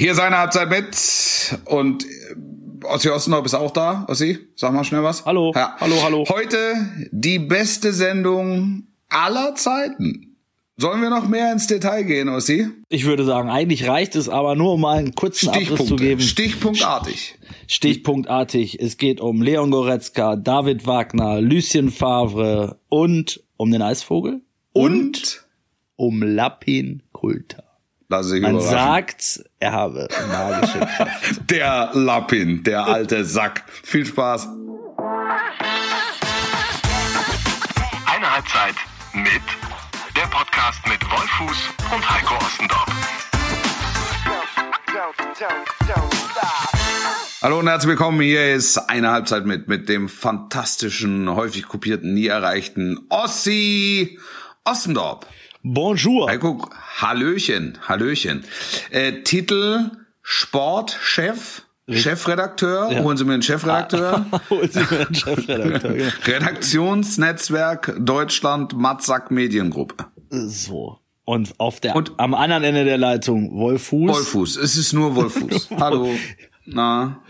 Hier ist eine Halbzeit mit und äh, Ossi Ostendorf ist auch da. Ossi, sag mal schnell was. Hallo, Ja. hallo, hallo. Heute die beste Sendung aller Zeiten. Sollen wir noch mehr ins Detail gehen, Ossi? Ich würde sagen, eigentlich reicht es aber nur, um mal einen kurzen Abriss zu geben. Stichpunktartig. Stichpunktartig. Es geht um Leon Goretzka, David Wagner, Lucien Favre und um den Eisvogel Und um Lapin Kulter. Lass sich Man sagt, er habe magische Kraft. Der Lappin, der alte Sack. Viel Spaß. Eine Halbzeit mit der Podcast mit Wolfuß und Heiko Ostendorf. Hallo und herzlich willkommen. Hier ist eine Halbzeit mit, mit dem fantastischen, häufig kopierten, nie erreichten Ossi Ostendorf. Bonjour. Heiko, Hallöchen, Hallöchen. Äh, Titel Sportchef, Chefredakteur. Ja. Holen Sie mir einen Chefredakteur. Holen Sie mir einen Chefredakteur. genau. Redaktionsnetzwerk Deutschland Matzak Mediengruppe. So. Und auf der, Und- am anderen Ende der Leitung Wolfuß. Wolfuß, es ist nur Wolfuß. Hallo. Na,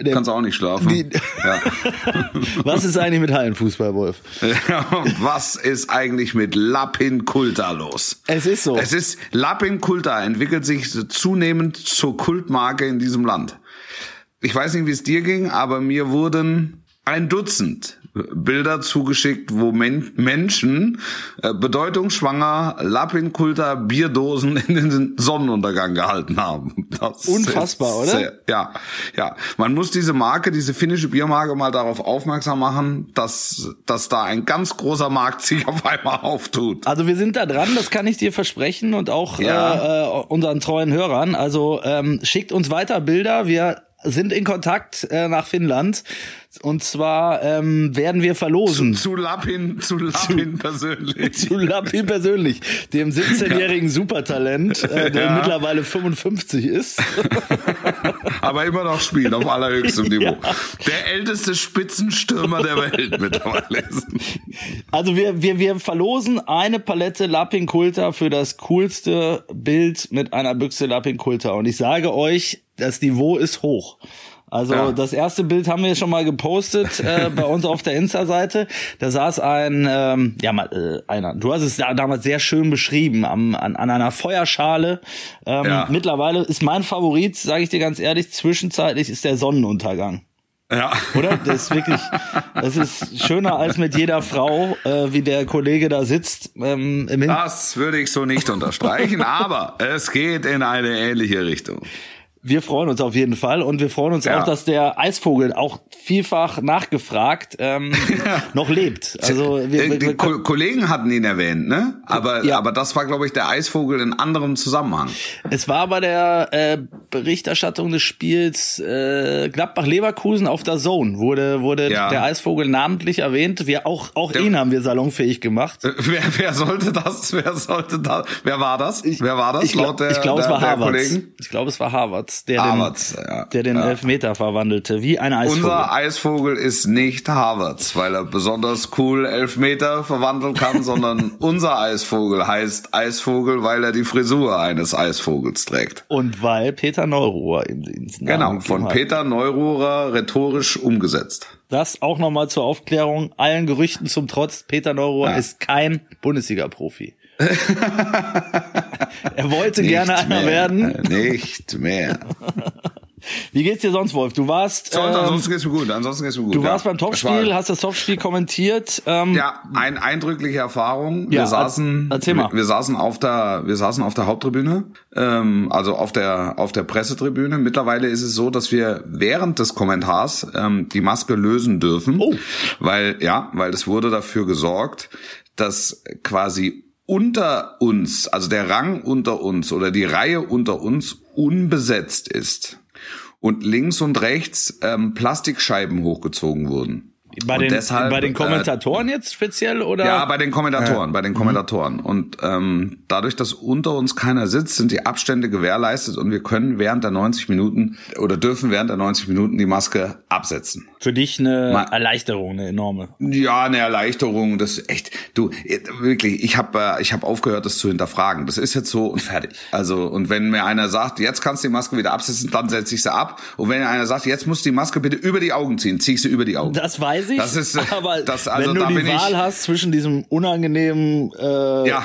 Der- kannst auch nicht schlafen. Die- Ja. Was ist eigentlich mit Hallenfußball, Wolf? Was ist eigentlich mit Lapin Kulta los? Es ist so. Es ist Lapin Kulta entwickelt sich zunehmend zur Kultmarke in diesem Land. Ich weiß nicht, wie es dir ging, aber mir wurden ein Dutzend Bilder zugeschickt, wo Men Menschen äh, bedeutungsschwanger Lapin Kulta Bierdosen in den Sonnenuntergang gehalten haben. Das Unfassbar, oder? sehr- ja, ja. Man muss diese Marke, diese finnische Biermarke mal darauf aufmerksam machen, dass, dass da ein ganz großer Markt sich auf einmal auftut. Also wir sind da dran, das kann ich dir versprechen und auch Ja. äh, unseren treuen Hörern. Also ähm, schickt uns weiter Bilder. Wir sind in Kontakt äh, nach Finnland und zwar ähm, werden wir verlosen. Zu Lapin, zu Lapin persönlich. Zu Lappi persönlich, dem 17-jährigen Supertalent, äh, der Ja. mittlerweile 55 ist. Aber immer noch spielt auf allerhöchstem Niveau. Ja. Der älteste Spitzenstürmer der Welt mittlerweile. ist. Also wir, wir, wir verlosen eine Palette Lapin Kulta für das coolste Bild mit einer Büchse Lapin Kulta. Und ich sage euch, das Niveau ist hoch. Also Ja. das erste Bild haben wir schon mal gepostet äh, bei uns auf der Insta-Seite. Da saß ein, ähm, ja mal äh, einer. Du hast es da damals sehr schön beschrieben am, an, an einer Feuerschale. Ähm, Ja. Mittlerweile ist mein Favorit, sage ich dir ganz ehrlich, zwischenzeitlich ist der Sonnenuntergang. Ja. Oder? Das ist wirklich, das ist schöner als mit jeder Frau, äh, wie der Kollege da sitzt. Ähm, im Hin Das würde ich so nicht unterstreichen, aber es geht in eine ähnliche Richtung. Wir freuen uns auf jeden Fall und wir freuen uns Ja. auch, dass der Eisvogel auch vielfach nachgefragt ähm, noch lebt. Also wir, die wir Ko Kollegen hatten ihn erwähnt, ne? Aber, Ja. aber das war, glaube ich, der Eisvogel in anderem Zusammenhang. es war bei der äh, Berichterstattung des Spiels äh, Gladbach-Leverkusen auf der Zone wurde wurde Ja. der Eisvogel namentlich erwähnt. Wir auch auch Der- ihn haben wir salonfähig gemacht. Äh, Wer, wer sollte das? Wer sollte das? Wer war das? wer war das? Ich, glaub, der, ich glaube, es war Harvards. Ich glaube, es war Harvards, der Harvards, den, ja. der den Ja. Elfmeter verwandelte, wie ein Eisvogel. Unser Eisvogel ist nicht Harvards, weil er besonders cool Elfmeter verwandeln kann, sondern unser Eisvogel heißt Eisvogel, weil er die Frisur eines Eisvogels trägt. Und weil Peter Neuruhr ihm ins Namen Genau, von hat. Peter Neururer rhetorisch umgesetzt. Das auch nochmal zur Aufklärung, allen Gerüchten zum Trotz, Peter Neuruhr Ja. ist kein Bundesliga-Profi. er wollte gerne Nicht einer mehr, werden. Nicht mehr. Wie geht's dir sonst, Wolf? Du warst, Sonst, ähm, ansonsten geht's mir gut. Ansonsten geht's mir gut. du ja. warst beim Topspiel, hast das Topspiel kommentiert. Ähm, Ja, ein eindrückliche Erfahrung. Wir Ja, saßen, erzähl mal. Wir, wir saßen auf der, wir saßen auf der Haupttribüne, ähm, also auf der auf der Pressetribüne. Mittlerweile ist es so, dass wir während des Kommentars ähm, die Maske lösen dürfen, Oh. weil ja, weil es wurde dafür gesorgt, dass quasi unter uns, also der Rang unter uns oder die Reihe unter uns unbesetzt ist und links und rechts ähm, Plastikscheiben hochgezogen wurden. Bei Und den, deshalb, bei den äh, Kommentatoren jetzt speziell oder? Ja, bei den Kommentatoren, bei den Mhm. Kommentatoren. Und ähm, dadurch, dass unter uns keiner sitzt, sind die Abstände gewährleistet und wir können während der 90 Minuten oder dürfen während der 90 Minuten die Maske absetzen. Für dich eine Ma- Erleichterung, eine enorme. Ja, eine Erleichterung, das ist echt, du, wirklich, ich habe äh, ich hab aufgehört, das zu hinterfragen. Das ist jetzt so und fertig. Also, und wenn mir einer sagt, jetzt kannst du die Maske wieder absetzen, dann setze ich sie ab. Und wenn einer sagt, jetzt musst du die Maske bitte über die Augen ziehen, zieh ich sie über die Augen. Das weiß ich. Das ist, äh, aber das- also wenn du da die bin ich- Wahl hast zwischen diesem unangenehmen äh, Ja,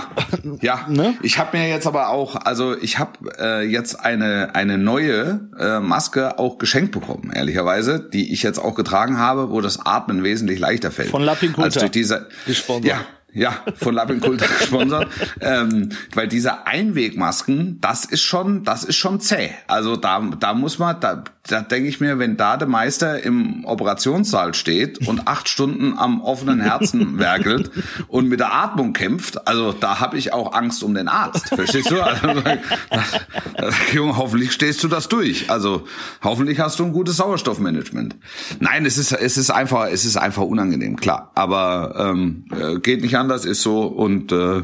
ja. Ne? Ich habe mir jetzt aber auch, also ich habe äh, jetzt eine eine neue äh, Maske auch geschenkt bekommen, ehrlicherweise, die ich jetzt auch getragen habe, wo das Atmen wesentlich leichter fällt. Von Lapin Kulta. Als durch diese, Gesponsert. Ja, ja, von Lapin Kulta gesponsert, ähm, weil diese Einwegmasken, das ist schon, das ist schon zäh. Also da, da muss man, da, da denke ich mir, wenn da der Meister im Operationssaal steht und acht Stunden am offenen Herzen werkelt und mit der Atmung kämpft, also da habe ich auch Angst um den Arzt. Verstehst du? Also, Junge, hoffentlich stehst du das durch. Also hoffentlich hast du ein gutes Sauerstoffmanagement. Nein, es ist, es ist einfach, es ist einfach unangenehm, klar. Aber ähm, äh, geht nicht anders, ist so und äh,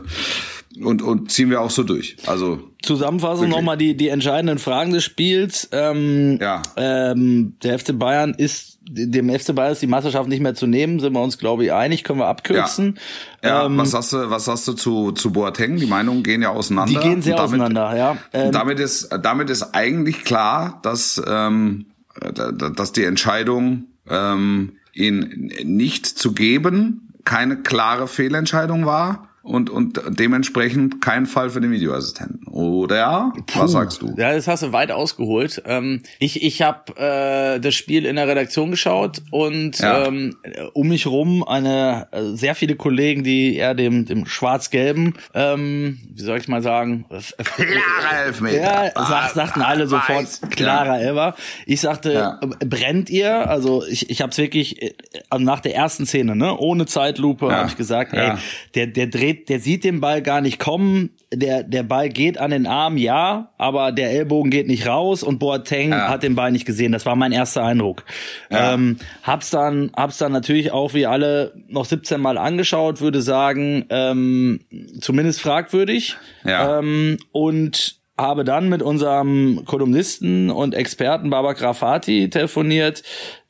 und und ziehen wir auch so durch. Also Zusammenfassung nochmal die, die entscheidenden Fragen des Spiels. Ähm, Ja. ähm, der FC Bayern ist, dem FC Bayern ist die Meisterschaft nicht mehr zu nehmen, sind wir uns, glaube ich, einig, können wir abkürzen. Ja, Ähm, was sagst du, was sagst du zu, zu Boateng? Die Meinungen gehen ja auseinander. die gehen sehr damit, auseinander, ja. Ähm, damit ist, damit ist eigentlich klar, dass, ähm, da- da- dass die Entscheidung, ähm, ihn nicht zu geben, keine klare Fehlentscheidung war. Und, und dementsprechend kein Fall für den Videoassistenten. Oder? Was sagst du? Ja, das hast du weit ausgeholt. Ähm, ich ich habe äh, das Spiel in der Redaktion geschaut und Ja. ähm, um mich rum eine äh, sehr viele Kollegen, die eher dem dem schwarz-gelben, ähm, wie soll ich mal sagen, Klarer Elfmeter. Ja, sag, sagten alle sofort Weiß. klarer ever. Ich sagte, Ja. äh, brennt ihr? Also ich, ich habe es wirklich äh, nach der ersten Szene, ne, ohne Zeitlupe, Ja. habe ich gesagt, ey, der der dreht, der sieht den Ball gar nicht kommen. Der der Ball geht an den Arm, ja, aber der Ellbogen geht nicht raus und Boateng Ja. hat den Ball nicht gesehen. Das war mein erster Eindruck. Ja. Ähm, hab's dann hab's dann natürlich auch wie alle noch 17 Mal angeschaut, würde sagen, ähm, zumindest fragwürdig. Ja. Ähm, und habe dann mit unserem Kolumnisten und Experten Baba Grafati telefoniert,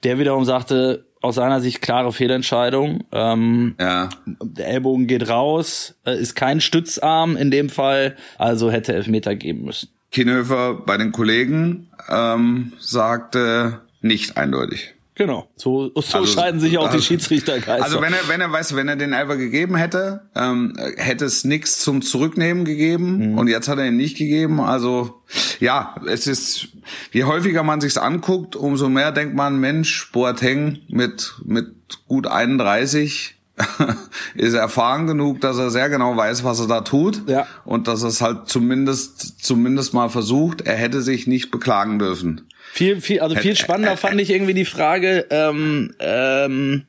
der wiederum sagte, aus seiner Sicht klare Fehlentscheidung. Ähm, Ja. der Ellbogen geht raus, äh, ist kein Stützarm in dem Fall, also hätte Elfmeter geben müssen. Kienhöfer bei den Kollegen ähm, sagte nicht eindeutig. Genau. So, so Also, scheiden sich auch die also- Schiedsrichtergeister. Also wenn er, wenn er, weißt du, wenn er den Elfer gegeben hätte, ähm, hätte es nichts zum Zurücknehmen gegeben und jetzt hat er ihn nicht gegeben. Also ja, es ist, je häufiger man sich's anguckt, umso mehr denkt man, Mensch, Boateng mit mit gut 31 ist erfahren genug, dass er sehr genau weiß, was er da tut Ja. und dass er es halt zumindest zumindest mal versucht. Er hätte sich nicht beklagen dürfen. Viel, viel, also viel spannender fand ich irgendwie die Frage, ähm, ähm,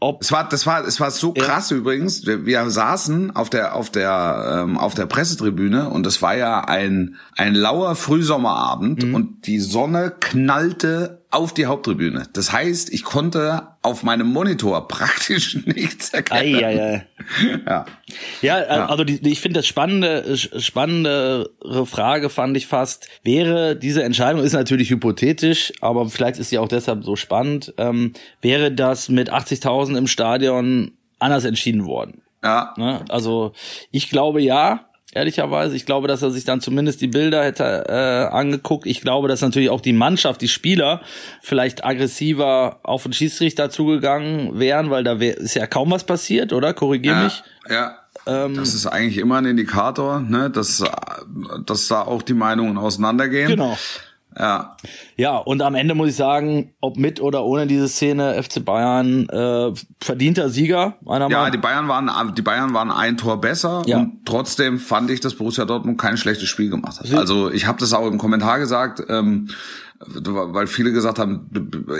ob Es war, das war, es war so krass übrigens. Wir, wir saßen auf der, auf der, ähm, auf der Pressetribüne und es war ja ein, ein lauer Frühsommerabend Mhm. und die Sonne knallte auf die Haupttribüne. Das heißt, ich konnte auf meinem Monitor praktisch nichts erkennen. Ei, ei, ei. Ja. Ja, äh, also die, ich finde das spannende, spannendere Frage fand ich fast, wäre diese Entscheidung, ist natürlich hypothetisch, aber vielleicht ist sie auch deshalb so spannend, ähm, wäre das mit 80.000 im Stadion anders entschieden worden? Ja. Ne? Also ich glaube ja, ehrlicherweise. Ich glaube, dass er sich dann zumindest die Bilder hätte äh, angeguckt. Ich glaube, dass natürlich auch die Mannschaft, die Spieler vielleicht aggressiver auf den Schiedsrichter zugegangen wären, weil da wär, ist ja kaum was passiert, oder? Korrigier Ja, mich. ja. Ähm, das ist eigentlich immer ein Indikator, ne, dass, dass da auch die Meinungen auseinandergehen. Genau. Ja. Ja, und am Ende muss ich sagen, ob mit oder ohne diese Szene, FC Bayern äh, verdienter Sieger, meiner Ja, Meinung die Bayern waren, die Bayern waren ein Tor besser Ja. und trotzdem fand ich, dass Borussia Dortmund kein schlechtes Spiel gemacht hat. Also ich habe das auch im Kommentar gesagt, ähm, weil viele gesagt haben,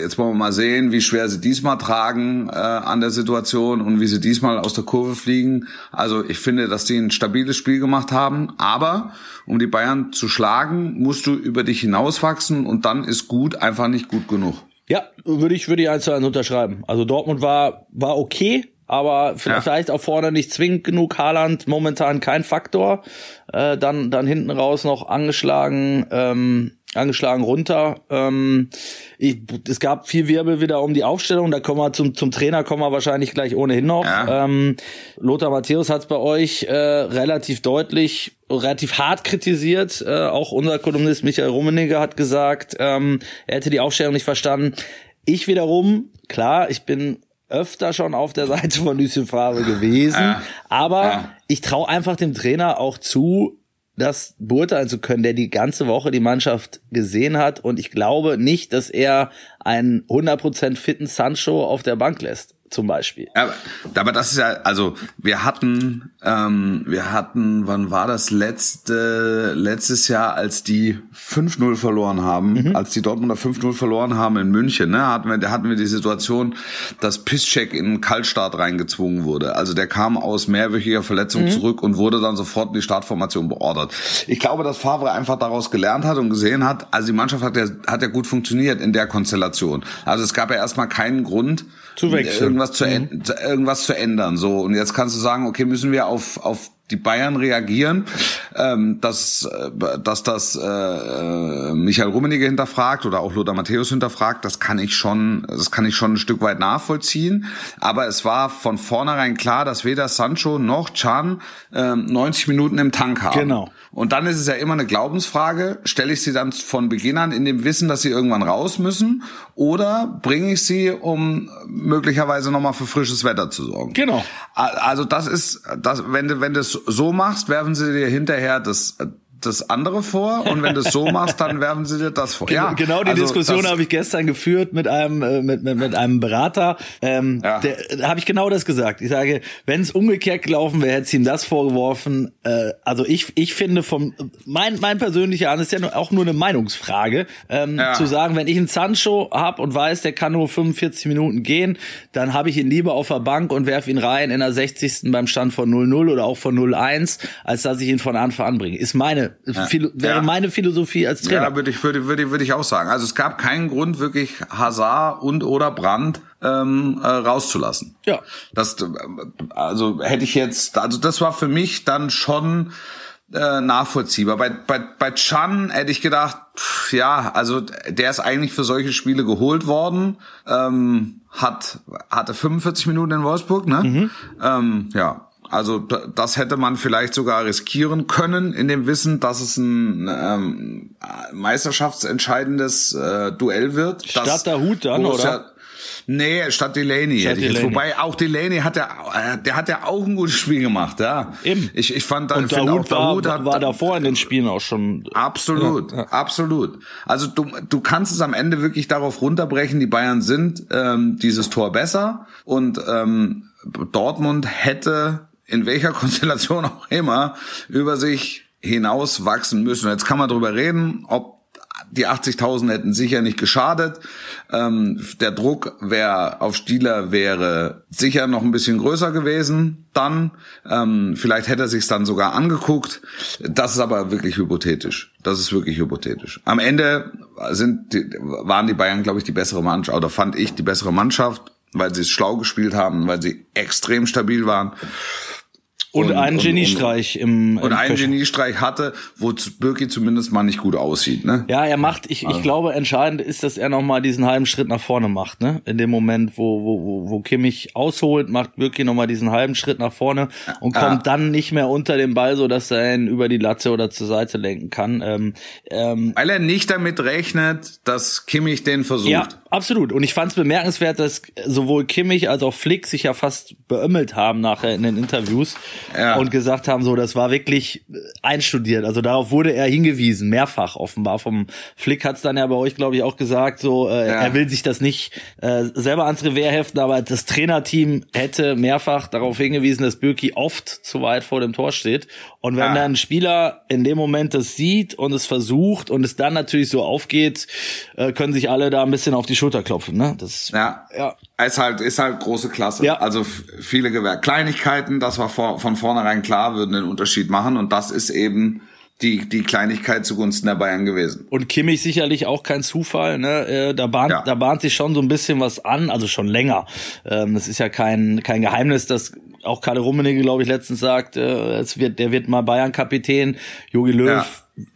jetzt wollen wir mal sehen, wie schwer sie diesmal tragen äh, an der Situation und wie sie diesmal aus der Kurve fliegen. Also ich finde, dass die ein stabiles Spiel gemacht haben, aber um die Bayern zu schlagen, musst du über dich hinauswachsen und dann ist gut einfach nicht gut genug. Ja, würde ich, würde ich eins zu eins unterschreiben. Also Dortmund war, war okay, aber vielleicht ja. auch vorne nicht zwingend genug. Haaland momentan kein Faktor. Äh, dann, dann hinten raus noch angeschlagen, ähm, angeschlagen runter. Ähm, ich, es gab viel Wirbel wieder um die Aufstellung. Da kommen wir zum, zum Trainer kommen wir wahrscheinlich gleich ohnehin noch. Ja. Ähm, Lothar Matthäus hat es bei euch äh, relativ deutlich, relativ hart kritisiert. Äh, auch unser Kolumnist Michael Rummenigge hat gesagt, ähm, er hätte die Aufstellung nicht verstanden. Ich wiederum, klar, ich bin öfter schon auf der Seite von Lucien Favre gewesen, ja. aber ja. ich traue einfach dem Trainer auch zu, das beurteilen zu können, der die ganze Woche die Mannschaft gesehen hat. Und ich glaube nicht, dass er einen 100% fitten Sancho auf der Bank lässt zum Beispiel. Aber, aber das ist ja, also wir hatten, ähm, wir hatten, wann war das letzte, letztes Jahr, als die 5-0 verloren haben, mhm. als die Dortmunder 5-0 verloren haben in München, ne, hatten wir, hatten wir die Situation, dass Piszczek in einen Kaltstart reingezwungen wurde. Also der kam aus mehrwöchiger Verletzung mhm. zurück und wurde dann sofort in die Startformation beordert. Ich glaube, dass Favre einfach daraus gelernt hat und gesehen hat, also die Mannschaft hat ja, hat ja gut funktioniert in der Konstellation. Also es gab ja erstmal keinen Grund, zu wechseln irgendwas zu, mhm. irgendwas zu ändern. So und jetzt kannst du sagen, okay, müssen wir auf auf die Bayern reagieren, ähm, dass, äh, dass das äh, äh, Michael Rummenigge hinterfragt oder auch Lothar Matthäus hinterfragt, das kann ich schon, das kann ich schon ein Stück weit nachvollziehen. Aber es war von vornherein klar, dass weder Sancho noch Chan äh, 90 Minuten im Tank haben. Genau. Und dann ist es ja immer eine Glaubensfrage, stelle ich sie dann von Beginn an in dem Wissen, dass sie irgendwann raus müssen oder bringe ich sie, um möglicherweise nochmal für frisches Wetter zu sorgen? Genau. Also das ist, das, wenn du, wenn du es so machst, werfen sie dir hinterher das, das andere vor und wenn du es so machst, dann werfen sie dir das vor. Genau, ja, genau die also Diskussion habe ich gestern geführt mit einem äh, mit, mit, mit einem Berater. Ähm, ja. der, da habe ich genau das gesagt. Ich sage, wenn es umgekehrt gelaufen wäre, hätte sie ihm das vorgeworfen. Äh, also ich ich finde vom mein mein persönlicher An ist ja auch nur eine Meinungsfrage, ähm, ja. zu sagen, wenn ich einen Sancho hab und weiß, der kann nur 45 Minuten gehen, dann habe ich ihn lieber auf der Bank und werfe ihn rein in der 60. beim Stand von 0-0 oder auch von 0-1, als dass ich ihn von Anfang an bringe. Ist meine ja. wäre ja. meine Philosophie als Trainer. Ja, würde ich, würde, würde, würde ich auch sagen. Also es gab keinen Grund, wirklich Hazard und oder Brand ähm, äh, rauszulassen. Ja. Das, also hätte ich jetzt, also das war für mich dann schon äh, nachvollziehbar. Bei, bei, bei Chan hätte ich gedacht, pff, ja, also der ist eigentlich für solche Spiele geholt worden, ähm, hat hatte 45 Minuten in Wolfsburg, ne? Mhm. Ähm, ja, also das hätte man vielleicht sogar riskieren können in dem Wissen, dass es ein ähm, meisterschaftsentscheidendes äh, Duell wird. Statt der Hut dann, oder? Nee, statt Delaney. Statt Delaney. Wobei auch Delaney hat ja, äh, der hat ja auch ein gutes Spiel gemacht, ja. Eben. Ich, ich fand, Und find Dahut auch, war, hat, war davor in den Spielen auch schon. Absolut, ja. absolut. Also du, du kannst es am Ende wirklich darauf runterbrechen, die Bayern sind ähm, dieses Tor besser und ähm, Dortmund hätte in welcher Konstellation auch immer, über sich hinaus wachsen müssen. Jetzt kann man darüber reden, ob die 80.000 hätten sicher nicht geschadet. Ähm, der Druck wär, auf Stieler wäre sicher noch ein bisschen größer gewesen. Dann ähm, vielleicht hätte er sich dann sogar angeguckt. Das ist aber wirklich hypothetisch. Das ist wirklich hypothetisch. Am Ende sind die, waren die Bayern, glaube ich, die bessere Mannschaft oder fand ich die bessere Mannschaft, weil sie es schlau gespielt haben, weil sie extrem stabil waren. Und, und einen Geniestreich im, im Und einen Köchen. Geniestreich hatte, wo Birki zumindest mal nicht gut aussieht, ne? Ja, er macht, ich, also. ich glaube, entscheidend ist, dass er nochmal diesen halben Schritt nach vorne macht, ne? In dem Moment, wo, wo, wo, wo Kimmich ausholt, macht Birki nochmal diesen halben Schritt nach vorne und kommt ja. dann nicht mehr unter den Ball, so dass er ihn über die Latte oder zur Seite lenken kann. Ähm, ähm, Weil er nicht damit rechnet, dass Kimmich den versucht. Ja, absolut. Und ich fand es bemerkenswert, dass sowohl Kimmich als auch Flick sich ja fast beömmelt haben nachher in den Interviews ja. und gesagt haben, so, das war wirklich einstudiert. Also darauf wurde er hingewiesen, mehrfach offenbar. Vom Flick hat es dann ja bei euch, glaube ich, auch gesagt, so, äh, ja. er will sich das nicht äh, selber ans Revier heften, aber das Trainerteam hätte mehrfach darauf hingewiesen, dass Birki oft zu weit vor dem Tor steht. Und wenn ja. dann ein Spieler in dem Moment das sieht und es versucht und es dann natürlich so aufgeht, äh, können sich alle da ein bisschen auf die Schulter klopfen. Ne? Das, ja, ja. Ist halt, ist halt große Klasse. Ja. Also viele Gewehr. Kleinigkeiten, das war vor, von vornherein klar, würden den Unterschied machen. Und das ist eben die, die Kleinigkeit zugunsten der Bayern gewesen. Und Kimmich sicherlich auch kein Zufall. Ne? Äh, Da, bahnt, Ja. da bahnt sich schon so ein bisschen was an, also schon länger. Ähm, Es ist ja kein, kein Geheimnis, dass auch Kalle Rummenigge, glaube ich, letztens sagt, äh, es wird, der wird mal Bayern-Kapitän. Jogi Löw Ja.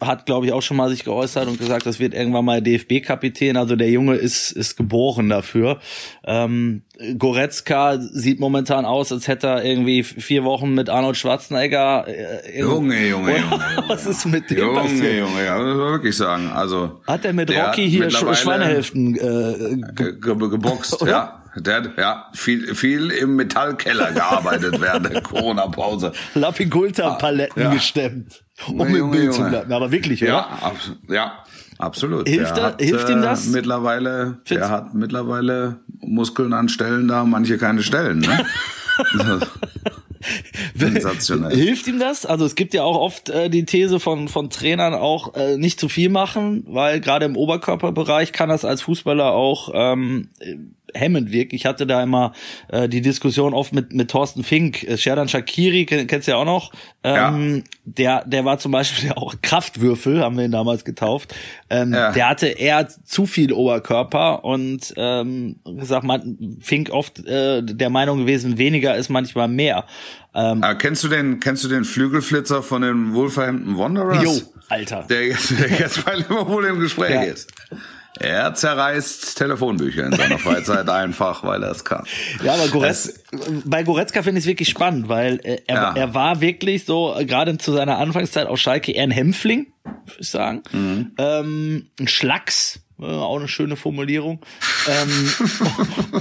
Hat, glaube ich, auch schon mal sich geäußert und gesagt, das wird irgendwann mal DFB-Kapitän. Also der Junge ist, ist geboren dafür. Ähm, Goretzka sieht momentan aus, als hätte er irgendwie vier Wochen mit Arnold Schwarzenegger. Äh, Junge, Junge, Junge, Junge. Was ist mit dem Junge, passiert? Junge, ja, muss man wirklich sagen. Also Hat er mit Rocky hier Sch Schweinehälften äh, ge ge geboxt, ja. Der hat ja viel, viel im Metallkeller gearbeitet während der Corona-Pause. Lapigulta-Paletten Ja. gestemmt, um Junge, im Junge, Bild zu bleiben. Aber wirklich, oder? Ja, abs ja, absolut. Hilft der er- hat, hilft ihm äh, das? Mittlerweile, Find's- der hat mittlerweile Muskeln an Stellen da, manche keine Stellen. Ne? Sensationell. Hilft ihm das? Also es gibt ja auch oft äh, die These von, von Trainern auch äh, nicht zu viel machen, weil gerade im Oberkörperbereich kann das als Fußballer auch ähm, äh, hemmend wirken. Ich hatte da immer äh, die Diskussion oft mit, mit Thorsten Fink, äh, Sherdan Shakiri, kenn, kennst du ja auch noch. Ähm, der, der war zum Beispiel auch Kraftwürfel, haben wir ihn damals getauft. Ähm, Ja. Der hatte eher zu viel Oberkörper und ähm, gesagt, man Fink oft äh, der Meinung gewesen, weniger ist manchmal mehr. Ähm, Aber kennst du den, kennst du den Flügelflitzer von den Wolverhampton Wanderers? Jo, Alter. Der jetzt, der jetzt bei Liverpool im Gespräch Ja. ist. Er zerreißt Telefonbücher in seiner Freizeit einfach, weil er es kann. Ja, aber Goretz, bei Goretzka finde ich es wirklich spannend, weil äh, er, Ja. er war wirklich so, äh, gerade zu seiner Anfangszeit auf Schalke, eher ein Hämpfling, würde ich sagen. Mhm. Ähm, ein Schlacks, äh, auch eine schöne Formulierung. ähm,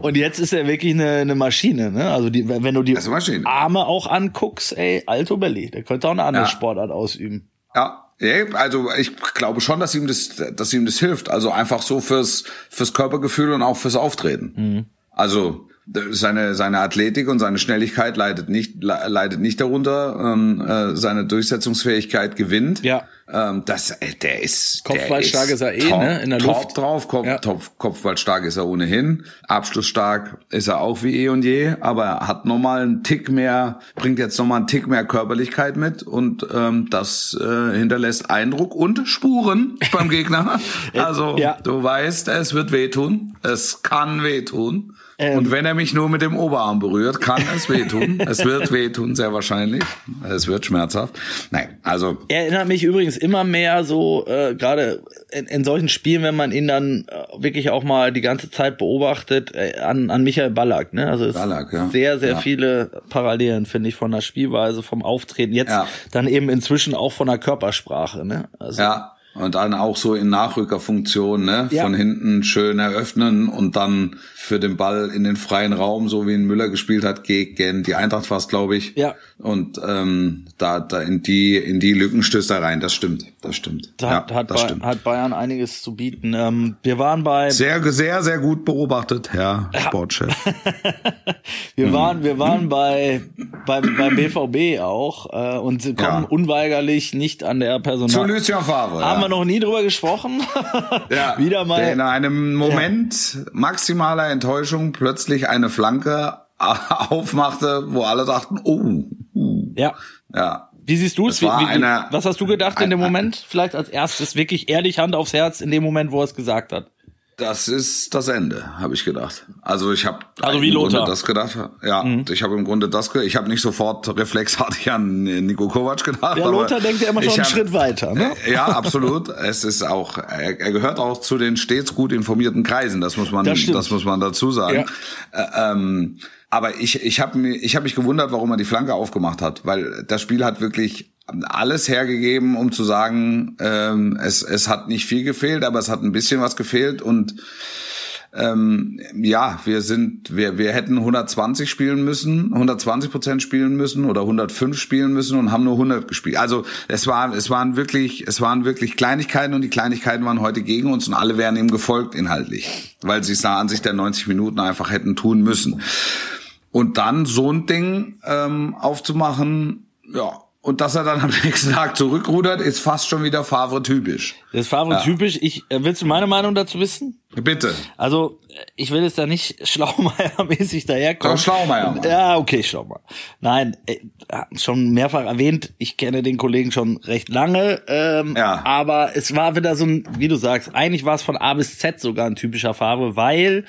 und jetzt ist er wirklich eine, eine Maschine, ne? Also die, wenn du die. Arme auch anguckst, ey, Alto Belli, der könnte auch eine andere Ja. Sportart ausüben. Ja, ja, also ich glaube schon, dass ihm das, dass ihm das hilft. Also einfach so fürs, fürs Körpergefühl und auch fürs Auftreten. Also seine, seine Athletik und seine Schnelligkeit leidet nicht, le- leidet nicht darunter. Ähm, äh, seine Durchsetzungsfähigkeit gewinnt. Ja. Ähm, das, äh, der ist, Kopfballstark der ist er eh, top, ne, in der top Luft. drauf. Kopf, Ja. top, Kopfballstark ist er ohnehin. Abschlussstark ist er auch wie eh und je. Aber er hat nochmal einen Tick mehr, bringt jetzt nochmal einen Tick mehr Körperlichkeit mit und ähm, das äh, hinterlässt Eindruck und Spuren beim Gegner. Also Ja. du weißt, es wird wehtun. Es kann wehtun. Ähm. und wenn er mich nur mit dem Oberarm berührt, kann es wehtun. es wird wehtun, sehr wahrscheinlich. Es wird schmerzhaft. Nein, also Er erinnert mich übrigens immer mehr so, äh, gerade in, in solchen Spielen, wenn man ihn dann äh, wirklich auch mal die ganze Zeit beobachtet, äh, an, an Michael Ballack. Ne? Also es Ballack, ja. sehr, sehr Ja. viele Parallelen, finde ich, von der Spielweise, vom Auftreten. Jetzt Ja. dann eben inzwischen auch von der Körpersprache. Ne? Also, Ja, und dann auch so in Nachrückerfunktion, ne? Ja. Von hinten schön eröffnen und dann für den Ball in den freien Raum, so wie ihn Müller gespielt hat gegen die Eintracht fast, glaube ich. Ja. Und ähm, da, da in die in die Lücken stößt er rein. Das stimmt, das stimmt. Da hat, ja, hat, das Bay- stimmt. hat Bayern einiges zu bieten. Ähm, wir waren bei Sehr, sehr, sehr gut beobachtet, Herr Sportchef. Wir waren, wir waren bei, beim, beim BVB auch äh, und kommen Ja. unweigerlich nicht an der Zu Personal. Lucien Favre. Ja. wir noch nie drüber gesprochen. Ja, Wieder mal. Der in einem Moment maximaler Enttäuschung plötzlich eine Flanke aufmachte, wo alle dachten, oh, uh, ja. ja. Wie siehst du es? Wie, wie, eine- was hast du gedacht in dem ein- Moment? Vielleicht als erstes wirklich ehrlich Hand aufs Herz in dem Moment, wo er es gesagt hat. Das ist das Ende, habe ich gedacht. Also ich habe Also wie im Grunde Lothar. Mhm. das gedacht. Ja, ich habe im Grunde das. ge- Ich habe nicht sofort reflexartig an Nico Kovac gedacht. Aber Lothar denkt ja immer schon einen hab- Schritt weiter. Ne? Äh, Ja, absolut. Es ist auch, er, er gehört auch zu den stets gut informierten Kreisen. Das muss man, Das das, muss man dazu sagen. Äh, ähm, aber ich, ich habe mir, ich habe mich gewundert, warum er die Flanke aufgemacht hat, weil das Spiel hat wirklich alles hergegeben, um zu sagen, ähm, es, es hat nicht viel gefehlt, aber es hat ein bisschen was gefehlt und ähm, ja, wir sind, wir, wir hätten 120 spielen müssen, 120 Prozent spielen müssen oder 105 spielen müssen und haben nur 100 gespielt. Also es waren, es waren wirklich, es waren wirklich Kleinigkeiten und die Kleinigkeiten waren heute gegen uns und alle wären ihm gefolgt inhaltlich, weil sie es nach Ansicht der 90 Minuten einfach hätten tun müssen. Und dann so ein Ding ähm, aufzumachen, ja. Und dass er dann am nächsten Tag zurückrudert, ist fast schon wieder Favre typisch. Das ist Favre typisch. Ich, äh, willst du meine Meinung dazu wissen? Bitte. Also, ich will jetzt da nicht Schlaumeier-mäßig daherkommen. Doch, Schlaumeier, Mann. Ja, okay, Schlaumeier. Nein, äh, schon mehrfach erwähnt, ich kenne den Kollegen schon recht lange, ähm, Ja. aber es war wieder so ein, wie du sagst, eigentlich war es von A bis Z sogar ein typischer Favre, weil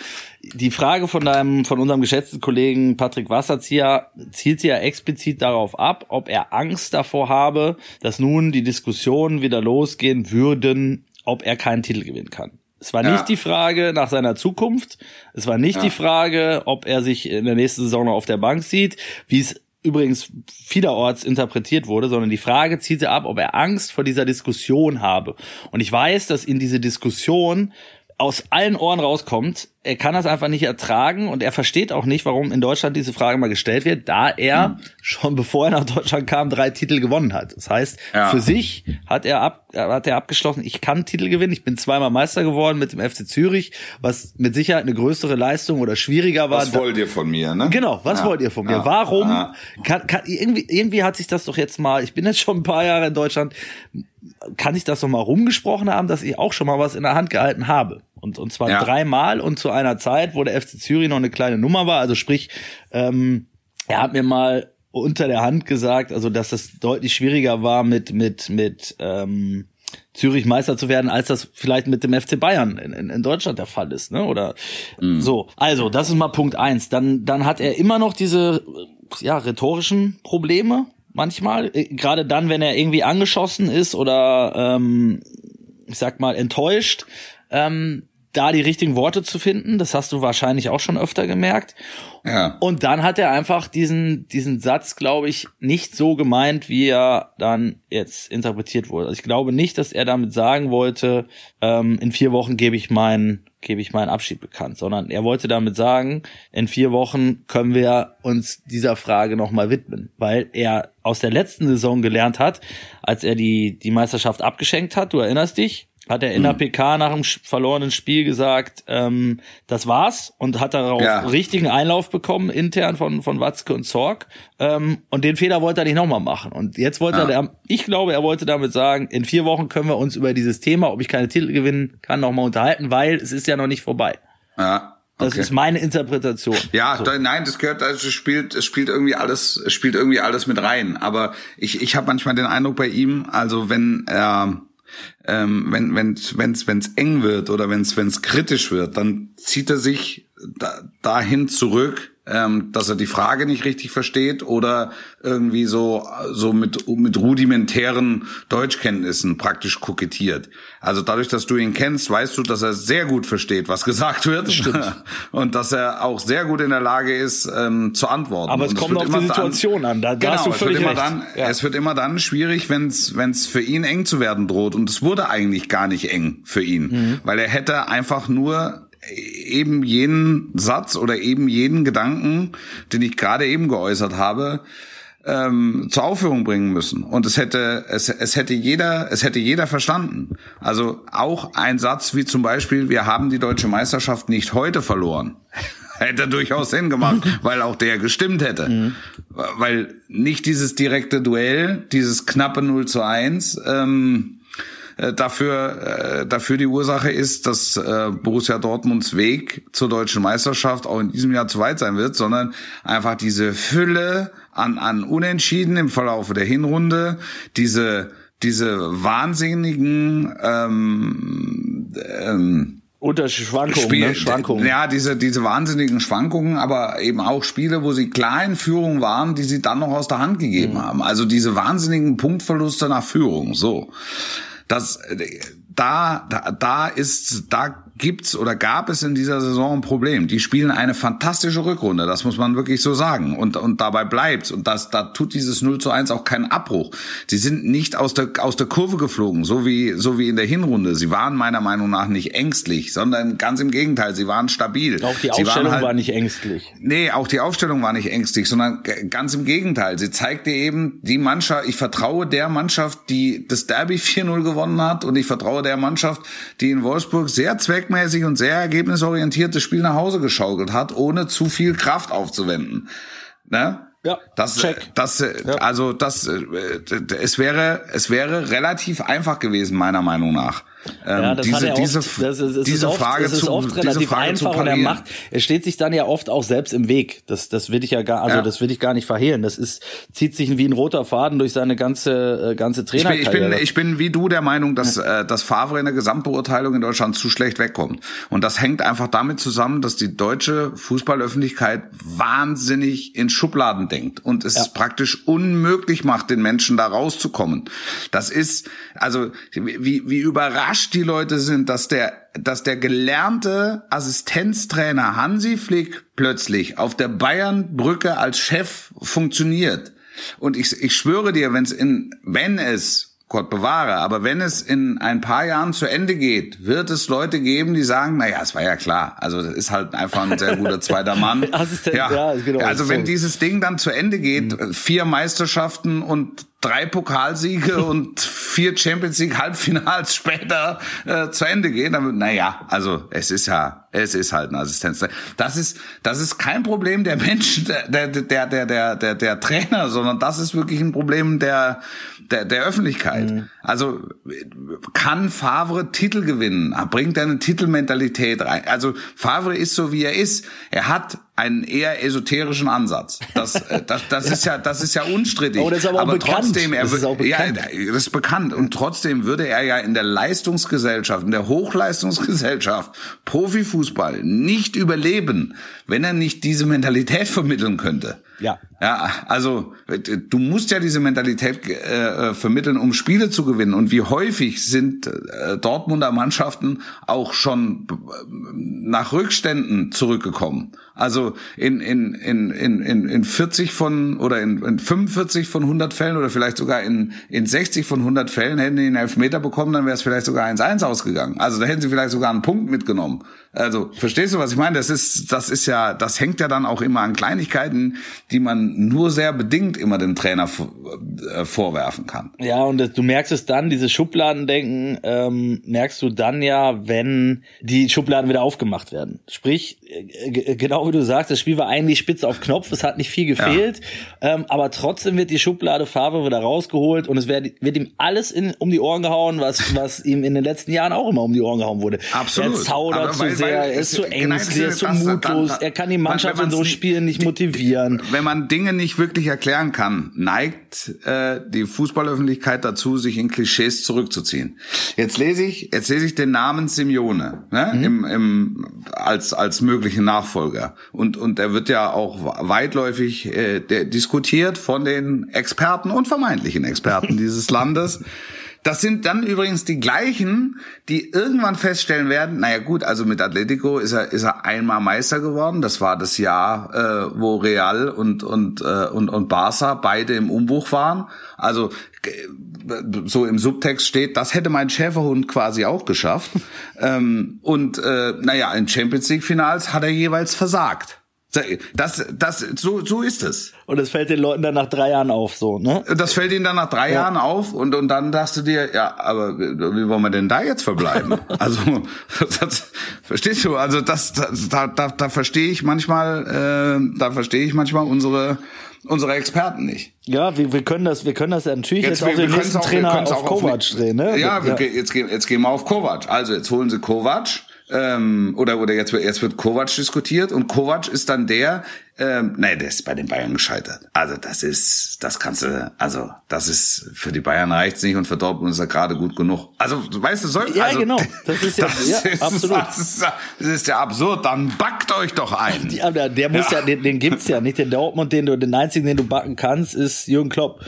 die Frage von deinem, von unserem geschätzten Kollegen Patrick Wasserzieher zielt sie ja explizit darauf ab, ob er Angst davor habe, dass nun die Diskussionen wieder losgehen würden, ob er keinen Titel gewinnen kann. Es war Ja. nicht die Frage nach seiner Zukunft. Es war nicht die Frage, ob er sich in der nächsten Saison noch auf der Bank sieht, wie es übrigens vielerorts interpretiert wurde, sondern die Frage zielte ab, ob er Angst vor dieser Diskussion habe. Und ich weiß, dass in diese Diskussion aus allen Ohren rauskommt, er kann das einfach nicht ertragen und er versteht auch nicht, warum in Deutschland diese Frage mal gestellt wird, da er schon bevor er nach Deutschland kam, drei Titel gewonnen hat. Das heißt, Ja. für sich hat er, ab, hat er abgeschlossen, ich kann Titel gewinnen, ich bin zweimal Meister geworden mit dem FC Zürich, was mit Sicherheit eine größere Leistung oder schwieriger war. Was wollt ihr von mir, ne? Genau, was Ja. wollt ihr von mir? Ja. Warum? Kann, kann, irgendwie, irgendwie hat sich das doch jetzt mal, ich bin jetzt schon ein paar Jahre in Deutschland, kann ich das doch mal rumgesprochen haben, dass ich auch schon mal was in der Hand gehalten habe. Und, und zwar dreimal und zu einer Zeit, wo der FC Zürich noch eine kleine Nummer war. Also sprich, ähm, er hat mir mal unter der Hand gesagt, also dass das deutlich schwieriger war mit mit mit ähm, Zürich Meister zu werden, als das vielleicht mit dem FC Bayern in, in, in Deutschland der Fall ist, ne? Oder so. Also das ist mal Punkt eins. Dann dann hat er immer noch diese ja rhetorischen Probleme manchmal, äh, gerade dann, wenn er irgendwie angeschossen ist oder ähm, ich sag mal enttäuscht. Ähm, da die richtigen Worte zu finden, das hast du wahrscheinlich auch schon öfter gemerkt. Ja. Und dann hat er einfach diesen, diesen Satz, glaube ich, nicht so gemeint, wie er dann jetzt interpretiert wurde. Also ich glaube nicht, dass er damit sagen wollte, ähm, in vier Wochen gebe ich meinen, gebe ich meinen Abschied bekannt, sondern er wollte damit sagen, in vier Wochen können wir uns dieser Frage nochmal widmen, weil er aus der letzten Saison gelernt hat, als er die, die Meisterschaft abgeschenkt hat, du erinnerst dich, hat er in der PK nach dem verlorenen Spiel gesagt, ähm, das war's und hat darauf Ja. richtigen Einlauf bekommen intern von von Watzke und Zorg ähm, und den Fehler wollte er nicht nochmal machen und jetzt wollte Ja. er, ich glaube, er wollte damit sagen, in vier Wochen können wir uns über dieses Thema, ob ich keine Titel gewinnen kann, nochmal unterhalten, weil es ist ja noch nicht vorbei. Ja. Das okay. ist meine Interpretation. Ja, da, nein, das gehört, also es spielt, es spielt irgendwie alles, es spielt irgendwie alles mit rein. Aber ich, ich habe manchmal den Eindruck bei ihm, also wenn er, ähm, wenn wenn's wenn's wenn's eng wird oder wenn's wenn's kritisch wird, dann zieht er sich da, dahin zurück, ähm, dass er die Frage nicht richtig versteht oder irgendwie so so mit mit rudimentären Deutschkenntnissen praktisch kokettiert. Also dadurch, dass du ihn kennst, weißt du, dass er sehr gut versteht, was gesagt wird und dass er auch sehr gut in der Lage ist ähm, zu antworten. Aber es Und kommt wird auf die Situation an, da- da hast du es wird völlig immer recht. Dann, Ja. Es wird immer dann schwierig, wenn es für ihn eng zu werden droht. Und es wurde eigentlich gar nicht eng für ihn, Mhm. weil er hätte einfach nur eben jenen Satz oder eben jeden Gedanken, den ich gerade eben geäußert habe, ähm, zur Aufführung bringen müssen. Und es hätte, es, es hätte jeder, es hätte jeder verstanden. Also auch ein Satz wie zum Beispiel, wir haben die deutsche Meisterschaft nicht heute verloren. Hätte durchaus Sinn gemacht, weil auch der gestimmt hätte. Weil nicht dieses direkte Duell, dieses knappe 0 zu 1, ähm, äh, dafür, äh, dafür die Ursache ist, dass äh, Borussia Dortmunds Weg zur deutschen Meisterschaft auch in diesem Jahr zu weit sein wird, sondern einfach diese Fülle an, an Unentschieden im Verlauf der Hinrunde, diese, diese wahnsinnigen ähm, ähm, Unterschied Schwankungen, Spiel, ne? Schwankungen. Ja, diese, diese wahnsinnigen Schwankungen, aber eben auch Spiele, wo sie klar in Führung waren, die sie dann noch aus der Hand gegeben Mhm. haben. Also diese wahnsinnigen Punktverluste nach Führung, so. Das, äh, da, da, da ist, da gibt's oder gab es in dieser Saison ein Problem. Die spielen eine fantastische Rückrunde, das muss man wirklich so sagen. Und, und dabei bleibt's. Und das, da tut dieses 0 zu 1 auch keinen Abbruch. Sie sind nicht aus der, aus der Kurve geflogen, so wie, so wie in der Hinrunde. Sie waren meiner Meinung nach nicht ängstlich, sondern ganz im Gegenteil, sie waren stabil. Auch die sie Aufstellung halt- war nicht ängstlich. Nee, auch die Aufstellung war nicht ängstlich, sondern ganz im Gegenteil. Sie zeigte eben die Mannschaft, ich vertraue der Mannschaft, die das Derby 4-0 gewonnen hat und ich vertraue der Mannschaft, die in Wolfsburg sehr zweckmäßig und sehr ergebnisorientiert das Spiel nach Hause geschaukelt hat, ohne zu viel Kraft aufzuwenden. Ne? Ja, Das, check. das, äh, Ja. also das, äh, es wäre, es wäre relativ einfach gewesen meiner Meinung nach. Ähm, Ja, das diese, oft, diese, das ist, es diese oft, Frage ist zu, oft diese relativ zu einfach und er macht, er steht sich dann ja oft auch selbst im Weg. Das, das will ich ja gar, also Ja. das will ich gar nicht verhehlen. Das ist, zieht sich wie ein roter Faden durch seine ganze, äh, ganze Ich bin, Trainerkarriere. ich, bin, ich bin wie du der Meinung, dass, äh, dass Favre in der Gesamtbeurteilung in Deutschland zu schlecht wegkommt. Und das hängt einfach damit zusammen, dass die deutsche Fußballöffentlichkeit wahnsinnig in Schubladen denkt und es Ja. praktisch unmöglich macht, den Menschen da rauszukommen. Das ist, also wie, wie überrascht die Leute sind, dass der, dass der gelernte Assistenztrainer Hansi Flick plötzlich auf der Bayernbrücke als Chef funktioniert. Und ich, ich schwöre dir, wenn es in, wenn es Gott bewahre, aber wenn es in ein paar Jahren zu Ende geht, wird es Leute geben, die sagen, naja, es war ja klar. Also das ist halt einfach ein sehr guter zweiter Mann. Assistent, ja, genau. Also wenn dieses Ding dann zu Ende geht, vier Meisterschaften und drei Pokalsiege und vier Champions League Halbfinals später äh, zu Ende gehen, dann naja, also es ist ja, es ist halt ein Assistenz. Das ist das ist kein Problem der Menschen, der der der der der der, der Trainer, sondern das ist wirklich ein Problem der der, der Öffentlichkeit. Also kann Favre Titel gewinnen? Bringt er eine Titelmentalität rein? Also Favre ist so wie er ist. Er hat einen eher esoterischen Ansatz. Das, äh, das, das ist ja, das ist ja unstrittig. Oh, das ist aber bekannt. trotzdem, er Das ist auch ja, das ist bekannt. Und trotzdem würde er ja in der Leistungsgesellschaft, in der Hochleistungsgesellschaft, Profifußball nicht überleben, wenn er nicht diese Mentalität vermitteln könnte. Ja. Ja, also du musst ja diese Mentalität äh, äh, vermitteln, um Spiele zu gewinnen. Und wie häufig sind äh, Dortmunder Mannschaften auch schon äh, nach Rückständen zurückgekommen? Also in in in in in, in 40 von oder in, in 45 von 100 Fällen oder vielleicht sogar in in 60 von 100 Fällen hätten die einen Elfmeter bekommen, dann wäre es vielleicht sogar 1-1 ausgegangen. Also da hätten sie vielleicht sogar einen Punkt mitgenommen. Also verstehst du, was ich meine? Das ist das ist ja das hängt ja dann auch immer an Kleinigkeiten, die man nur sehr bedingt immer dem Trainer äh, vorwerfen kann. Ja, und du merkst es dann, diese Schubladendenken, ähm, merkst du dann ja, wenn die Schubladen wieder aufgemacht werden. Sprich, genau wie du sagst, das Spiel war eigentlich spitz auf Knopf, es hat nicht viel gefehlt, ähm, aber trotzdem wird die Schublade Farbe wieder rausgeholt und es wird, wird ihm alles in, um die Ohren gehauen, was, was ihm in den letzten Jahren auch immer um die Ohren gehauen wurde. Absolut. Er zaudert zu sehr, er ist zu genau, ängstlich, er ist zu mutlos, dann- er kann die Mannschaft in so Spielen nicht motivieren. Wenn man Dinge nicht wirklich erklären kann, neigt äh, die Fußballöffentlichkeit dazu, sich in Klischees zurückzuziehen. Jetzt lese ich, jetzt lese ich den Namen Simeone ne, im, im, als als möglichen Nachfolger und und er wird ja auch weitläufig äh, der, diskutiert von den Experten und vermeintlichen Experten dieses Landes. Das sind dann übrigens die gleichen, die irgendwann feststellen werden, naja gut, also mit Atletico ist er, ist er einmal Meister geworden. Das war das Jahr, äh, wo Real und, und, äh, und, und Barca beide im Umbruch waren. Also so im Subtext steht, das hätte mein Schäferhund quasi auch geschafft. ähm, und äh, naja, in Champions League Finals hat er jeweils versagt. Das, das, so, so ist es. Und es fällt den Leuten dann nach drei Jahren auf, so, ne? Das fällt ihnen dann nach drei Jahren auf und, und dann dachtest du dir, ja, aber wie wollen wir denn da jetzt verbleiben? also, das, verstehst du? Also das, das da, da, da verstehe ich manchmal, äh, da verstehe ich manchmal unsere unsere Experten nicht. Ja, wir, wir können das, wir können das ja natürlich jetzt, wir- auf den nächsten auch- Trainer auf Kovac drehen, ne? Ja, ge- Jetzt, gehen- jetzt gehen wir auf Kovac. Also jetzt holen sie Kovac. Ähm, oder oder jetzt, wird- jetzt wird Kovac diskutiert und Kovac ist dann der, ähm, nee, der ist bei den Bayern gescheitert. Also das ist, das kannst du, also das ist für die Bayern reicht's nicht und für Dortmund ist er gerade gut genug. Also weißt du, soll Ja, also, genau. Das ist ja- ja, absolut. Das ist, das ist ja absurd. Dann backt euch doch ein. Ja, der, der muss ja, den, den gibt's ja nicht. Den Dortmund, den du, den einzigen, den du backen kannst, ist Jürgen Klopp.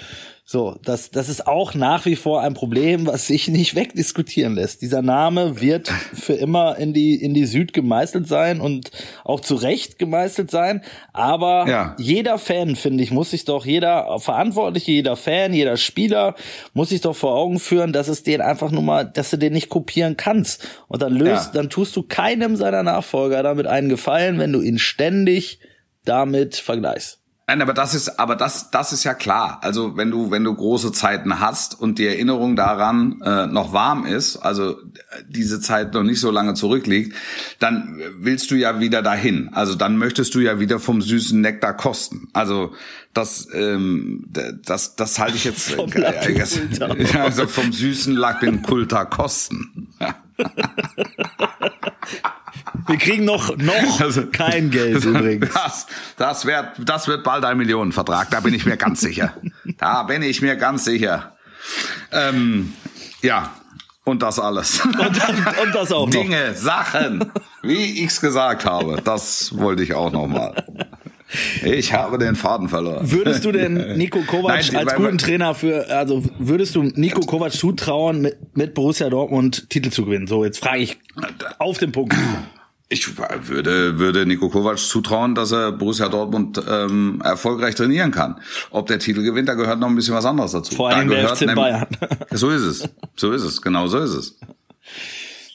So, das, das ist auch nach wie vor ein Problem, was sich nicht wegdiskutieren lässt. Dieser Name wird für immer in die, in die Süd gemeißelt sein und auch zu Recht gemeißelt sein. Aber Ja. jeder Fan, finde ich, muss sich doch, jeder Verantwortliche, jeder Fan, jeder Spieler muss sich doch vor Augen führen, dass es den einfach nur mal, dass du den nicht kopieren kannst. Und dann löst, Ja. dann tust du keinem seiner Nachfolger damit einen Gefallen, wenn du ihn ständig damit vergleichst. Nein, aber das ist, aber das, das ist ja klar. Also wenn du, wenn du große Zeiten hast und die Erinnerung daran äh, noch warm ist, also diese Zeit noch nicht so lange zurückliegt, dann willst du ja wieder dahin. Also dann möchtest du ja wieder vom süßen Nektar kosten. Also das, ähm, das, das halte ich jetzt Vom äh, äh, Kulta. also vom süßen Kulta kosten. Ja. Wir kriegen noch, noch Also- kein Geld übrigens. Das, das, wird, das wird bald ein Millionenvertrag, da bin ich mir ganz sicher. Da bin ich mir ganz sicher. Ähm, ja, und das alles. Und, und das auch noch. Dinge, Sachen, wie ich's gesagt habe, das wollte ich auch noch mal. Ich habe den Faden verloren. Würdest du denn Nico Kovac Nein, als guten Trainer für, also würdest du Nico Kovac zutrauen, mit, mit Borussia Dortmund Titel zu gewinnen? So, jetzt frage ich auf den Punkt. Ich würde, würde Nico Kovac zutrauen, dass er Borussia Dortmund ähm, erfolgreich trainieren kann. Ob der Titel gewinnt, da gehört noch ein bisschen was anderes dazu. Vor Da allem der gehört FC Bayern. So ist es. So ist es. Genau so ist es.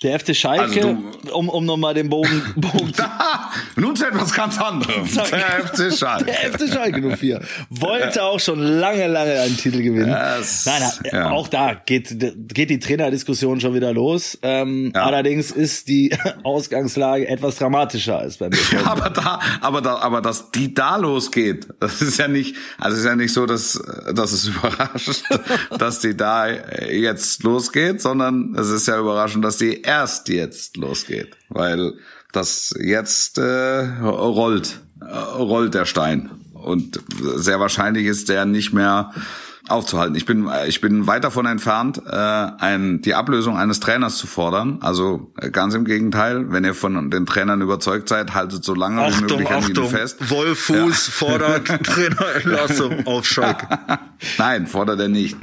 Der FC Schalke, Also um, um nochmal den Bogen, Bogen zu Nun zu etwas ganz anderem. Zack. Der FC Schalke. Der FC Schalke 04 wollte auch schon lange, lange einen Titel gewinnen. Das- Nein, ja. auch da geht, geht die Trainerdiskussion schon wieder los. Ähm, Ja. Allerdings ist die Ausgangslage etwas dramatischer als beim BVB. Aber da, aber da, aber dass die da losgeht, das ist ja nicht, also ist ja nicht so, dass, dass es überrascht, dass die da jetzt losgeht, sondern es ist ja überraschend, dass die erst jetzt losgeht, weil das jetzt äh, rollt, äh, rollt der Stein und sehr wahrscheinlich ist der nicht mehr aufzuhalten. Ich bin ich bin weit davon entfernt, äh, ein, die Ablösung eines Trainers zu fordern. Also ganz im Gegenteil, wenn ihr von den Trainern überzeugt seid, haltet so lange wie möglich an ihnen fest. Wolfuß fordert Trainerentlassung auf Schalke. Nein, fordert er nicht.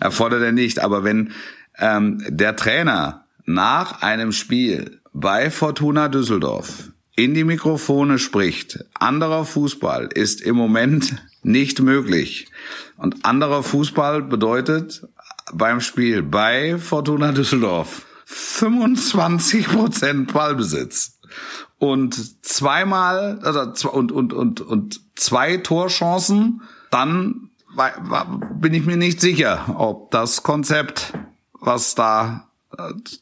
Er fordert er nicht. Aber wenn ähm, der Trainer nach einem Spiel bei Fortuna Düsseldorf in die Mikrofone spricht, anderer Fußball ist im Moment nicht möglich. Und anderer Fußball bedeutet beim Spiel bei Fortuna Düsseldorf 25 Prozent Ballbesitz und zweimal zwei, und und und und zwei Torchancen, dann bin ich mir nicht sicher, ob das Konzept, was da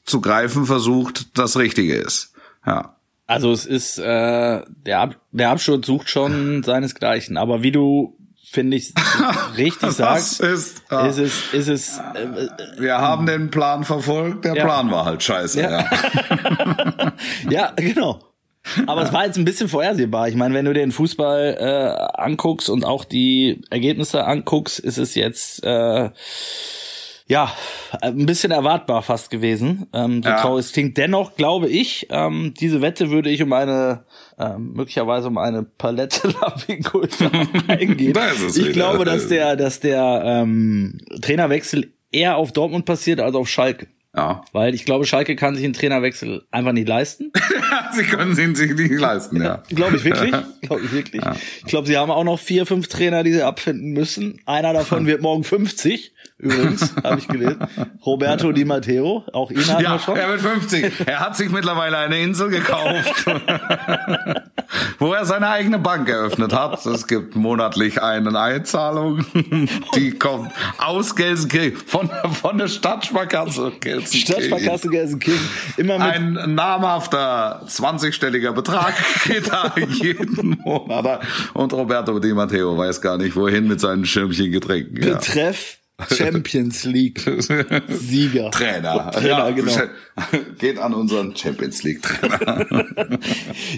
zu greifen versucht, das richtige ist. Ja. Also es ist äh, der Ab der Absturz sucht schon seinesgleichen, aber wie du finde ich richtig sagst, ist, ja. ist es ist es äh, Wir haben den Plan verfolgt, der Ja. Plan war halt scheiße. Ja. Ja. ja genau. Aber es war jetzt ein bisschen vorhersehbar. Ich meine, wenn du den Fußball äh, anguckst und auch die Ergebnisse anguckst, ist es jetzt äh, ja ein bisschen erwartbar fast gewesen. Ähm, so Ja. traurig es klingt. Dennoch glaube ich, ähm, diese Wette würde ich um eine ähm, möglicherweise um eine Palette Lapinkulta eingehen. Da ist es ich wieder. glaube, dass der, dass der ähm, Trainerwechsel eher auf Dortmund passiert als auf Schalke. ja. Weil ich glaube, Schalke kann sich einen Trainerwechsel einfach nicht leisten. Sie können ihn sich nicht leisten, ja. Glaube ich wirklich. Glaube ich wirklich. Ich glaube, sie haben auch noch vier, fünf Trainer, die sie abfinden müssen. Einer davon wird morgen 50. Übrigens, habe ich gelesen. Roberto Di Matteo, auch ihn hatten wir Ja, schon. er wird 50. Er hat sich mittlerweile eine Insel gekauft, wo er seine eigene Bank eröffnet hat. Es gibt monatlich eine Einzahlung, die kommt aus Gelsenkirchen, von, von der Stadtsparkasse Gelsenkirchen. Stadtsparkasse Gelsenkirchen. Immer mit Ein namhafter 20-stelliger Betrag geht da jeden Monat. Und Roberto Di Matteo weiß gar nicht, wohin mit seinen Schirmchen Getränken. Betreff Champions League Sieger. Trainer. Trainer, ja, genau. Geht an unseren Champions League Trainer.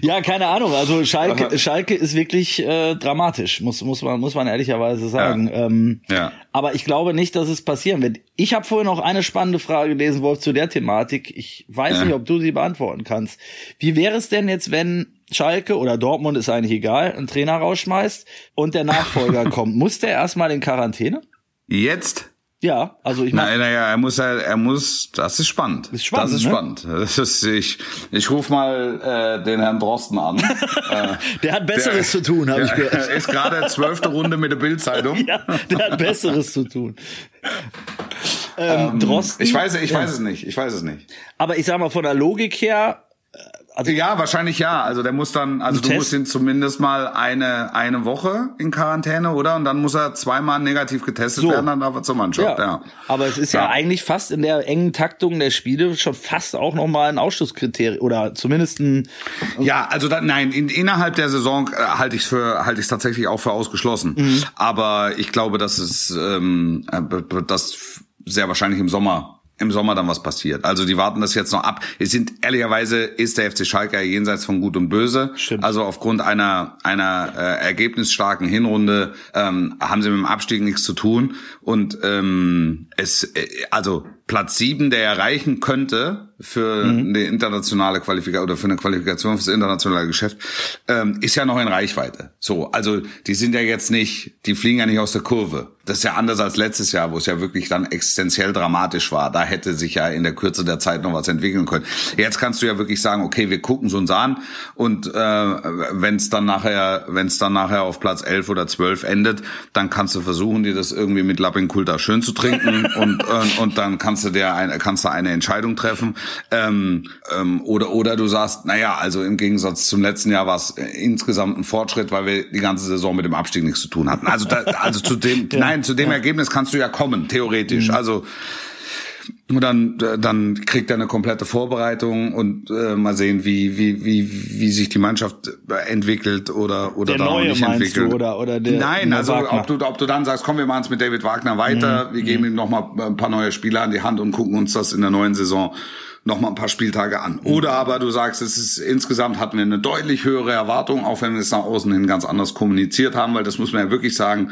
Ja, keine Ahnung. Also Schalke, Schalke ist wirklich äh, dramatisch, muss muss man muss man ehrlicherweise sagen. Ähm, Ja. Aber ich glaube nicht, dass es passieren wird. Ich habe vorhin noch eine spannende Frage gelesen, Wolf, zu der Thematik. Ich weiß Ja. nicht, ob du sie beantworten kannst. Wie wäre es denn jetzt, wenn Schalke oder Dortmund ist eigentlich egal, einen Trainer rausschmeißt und der Nachfolger kommt? Muss der erstmal in Quarantäne? Jetzt? Ja, also ich meine, Nein, naja, er muss ja, er muss, das ist spannend. Ist spannend, Das ist ne? spannend. Das ist, ich, ich rufe mal äh, den Herrn Drosten an. äh, der hat Besseres zu tun, habe ich der, gehört. ist gerade zwölfte Runde mit der Bildzeitung. Ja, der hat Besseres zu tun. Ähm, Drosten. Ich weiß, ich Ja. weiß es nicht. Ich weiß es nicht. Aber ich sag mal, von der Logik her, Also ja, wahrscheinlich ja. Also der muss dann, also du Test? musst ihn zumindest mal eine eine Woche in Quarantäne, oder? Und dann muss er zweimal negativ getestet So. werden, dann darf er zur Mannschaft. Ja. Aber es ist ja. Ja. eigentlich fast in der engen Taktung der Spiele schon fast auch nochmal ein Ausschlusskriterium oder zumindest ein Ja, also da, nein, in, innerhalb der Saison äh, halte ich für halte ich tatsächlich auch für ausgeschlossen. Mhm. Aber ich glaube, dass es ähm, äh, dass sehr wahrscheinlich im Sommer im Sommer dann was passiert. Also die warten das jetzt noch ab. Es sind ehrlicherweise ist der FC Schalke ja jenseits von Gut und Böse. Stimmt. Also aufgrund einer einer äh, ergebnisstarken Hinrunde ähm, haben sie mit dem Abstieg nichts zu tun und ähm, es äh, also Platz sieben, der erreichen könnte für Mhm. eine internationale Qualifikation oder für eine Qualifikation fürs internationale Geschäft, ähm, ist ja noch in Reichweite. So, also die sind ja jetzt nicht, die fliegen ja nicht aus der Kurve. Das ist ja anders als letztes Jahr, wo es ja wirklich dann existenziell dramatisch war. Da hätte sich ja in der Kürze der Zeit noch was entwickeln können. Jetzt kannst du ja wirklich sagen, okay, wir gucken es uns an und äh, wenn es dann nachher, wenn es dann nachher auf Platz 11 oder 12 endet, dann kannst du versuchen, dir das irgendwie mit Lapping Kulta schön zu trinken und, und und dann kannst du dir eine, kannst du eine Entscheidung treffen. Ähm, ähm, oder oder du sagst, naja, also im Gegensatz zum letzten Jahr war es äh, insgesamt ein Fortschritt, weil wir die ganze Saison mit dem Abstieg nichts zu tun hatten. Also da, also zu dem, nein, zu dem Ergebnis kannst du ja kommen, theoretisch. Also und dann, äh, dann kriegt er eine komplette Vorbereitung und äh, mal sehen, wie, wie, wie, wie sich die Mannschaft äh, entwickelt oder, oder Der auch Neue nicht entwickelt. du, oder- oder der- Nein, der also Wagner? ob du, ob du dann sagst, komm, wir machen es mit David Wagner weiter, Mhm. wir geben ihm nochmal ein paar neue Spieler an die Hand und gucken uns das in der neuen Saison noch mal ein paar Spieltage an. Mhm. Oder aber du sagst, es ist insgesamt hatten wir eine deutlich höhere Erwartung, auch wenn wir es nach außen hin ganz anders kommuniziert haben, weil das muss man ja wirklich sagen.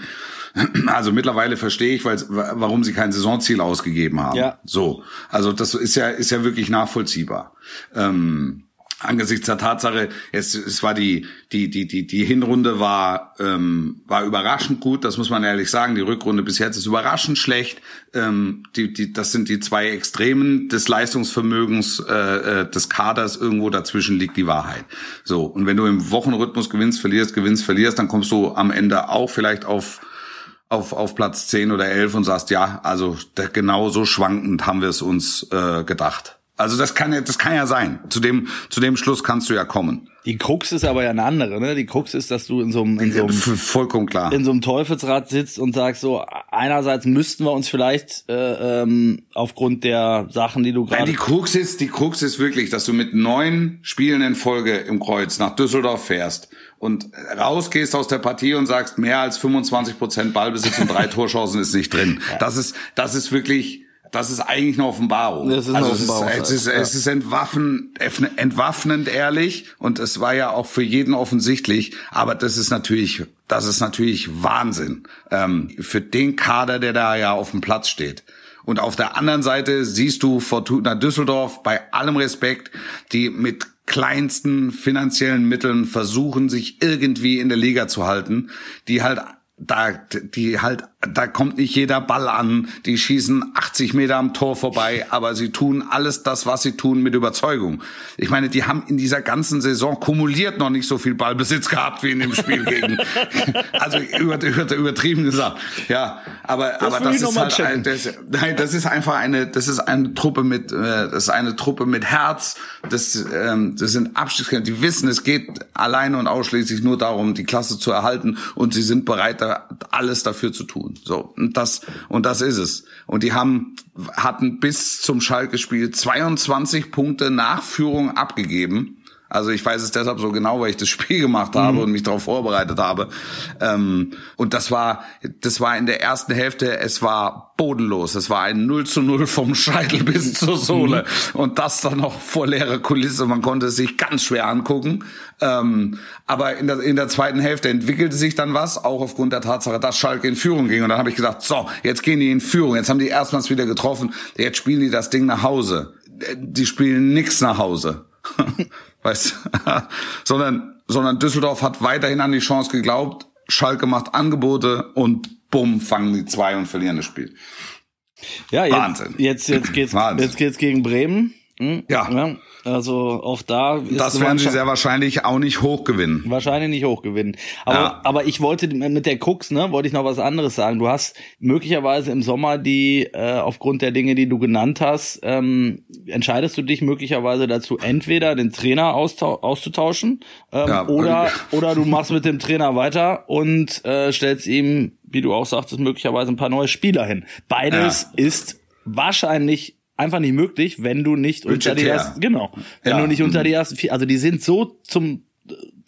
Also mittlerweile verstehe ich, weil, warum sie kein Saisonziel ausgegeben haben. Ja. So, also das ist ja ist ja wirklich nachvollziehbar. Ähm, angesichts der Tatsache, es, es war die die die die die Hinrunde war ähm, war überraschend gut, das muss man ehrlich sagen. Die Rückrunde bis jetzt ist überraschend schlecht. Ähm, die die das sind die zwei Extremen des Leistungsvermögens äh, äh, des Kaders. Irgendwo dazwischen liegt die Wahrheit. So und wenn du im Wochenrhythmus gewinnst, verlierst, gewinnst, verlierst, dann kommst du am Ende auch vielleicht auf auf, auf Platz 10 oder 11 und sagst, ja, also da, genau so schwankend haben wir es uns äh, gedacht. Also das kann ja, das kann ja sein. Zu dem, zu dem Schluss kannst du ja kommen. Die Krux ist aber ja eine andere, ne? Die Krux ist, dass du in so einem, in so einem, Vollkommen klar. in so einem Teufelsrad sitzt und sagst so, einerseits müssten wir uns vielleicht äh, ähm, aufgrund der Sachen, die du gerade die Krux ist, die Krux ist wirklich, dass du mit neun Spielen in Folge im Kreuz nach Düsseldorf fährst und rausgehst aus der Partie und sagst, mehr als 25 Prozent Ballbesitz und drei Torchancen ist nicht drin. Das ist, das ist wirklich, das ist eigentlich eine Offenbarung. Das ist eine also es ist, Offenbarung, es ist, ja. es ist entwaffen, entwaffnend ehrlich und es war ja auch für jeden offensichtlich, aber das ist natürlich, das ist natürlich Wahnsinn ähm, für den Kader, der da ja auf dem Platz steht. Und auf der anderen Seite siehst du Fortuna Düsseldorf bei allem Respekt, die mit kleinsten finanziellen Mitteln versuchen, sich irgendwie in der Liga zu halten, die halt da, die halt, da kommt nicht jeder Ball an, die schießen 80 Meter am Tor vorbei, aber sie tun alles das, was sie tun, mit Überzeugung. Ich meine, die haben in dieser ganzen Saison kumuliert noch nicht so viel Ballbesitz gehabt wie in dem Spiel gegen, also über, über, übertrieben gesagt, ja, aber, aber das ich noch ist halt, ein, das, nein, das ist einfach eine, das ist eine Truppe mit, äh, das ist eine Truppe mit Herz, das, ähm, das sind Abstiegskämpfer, die wissen, es geht alleine und ausschließlich nur darum, die Klasse zu erhalten. Und sie sind bereit, da alles dafür zu tun. So und das und das ist es. Und die haben hatten bis zum Schalke-Spiel 22 Punkte Nachführung abgegeben. Also ich weiß es deshalb so genau, weil ich das Spiel gemacht habe und mich darauf vorbereitet habe. Ähm, und das war, das war in der ersten Hälfte, es war bodenlos. Es war ein 0 zu 0 vom Scheitel bis zur Sohle. Und das dann noch vor leerer Kulisse. Man konnte es sich ganz schwer angucken. Ähm, aber in der, in der zweiten Hälfte entwickelte sich dann was, auch aufgrund der Tatsache, dass Schalke in Führung ging. Und dann habe ich gesagt, so, jetzt gehen die in Führung. Jetzt haben die erstmals wieder getroffen. Jetzt spielen die das Ding nach Hause. Die spielen nix nach Hause. weißt sondern, sondern Düsseldorf hat weiterhin an die Chance geglaubt. Schalke macht Angebote und bumm, fangen die zwei und verlieren das Spiel. Ja, jetzt, Wahnsinn. jetzt, jetzt geht's, Wahnsinn. jetzt geht's gegen Bremen. Hm? Ja. Also auch da ist Das werden sie sehr wahrscheinlich auch nicht hoch gewinnen. wahrscheinlich nicht hochgewinnen. Aber, Ja. aber ich wollte mit der Cooks, ne, wollte ich noch was anderes sagen. Du hast möglicherweise im Sommer die, äh, aufgrund der Dinge, die du genannt hast, ähm, entscheidest du dich möglicherweise dazu, entweder den Trainer auszutauschen ähm, Ja, oder, oder du machst mit dem Trainer weiter und äh, stellst ihm, wie du auch sagtest, möglicherweise ein paar neue Spieler hin. Beides ist wahrscheinlich einfach nicht möglich, wenn du nicht unter die Budgetär. ersten, genau, wenn Ja. du nicht unter die ersten vier, also die sind so zum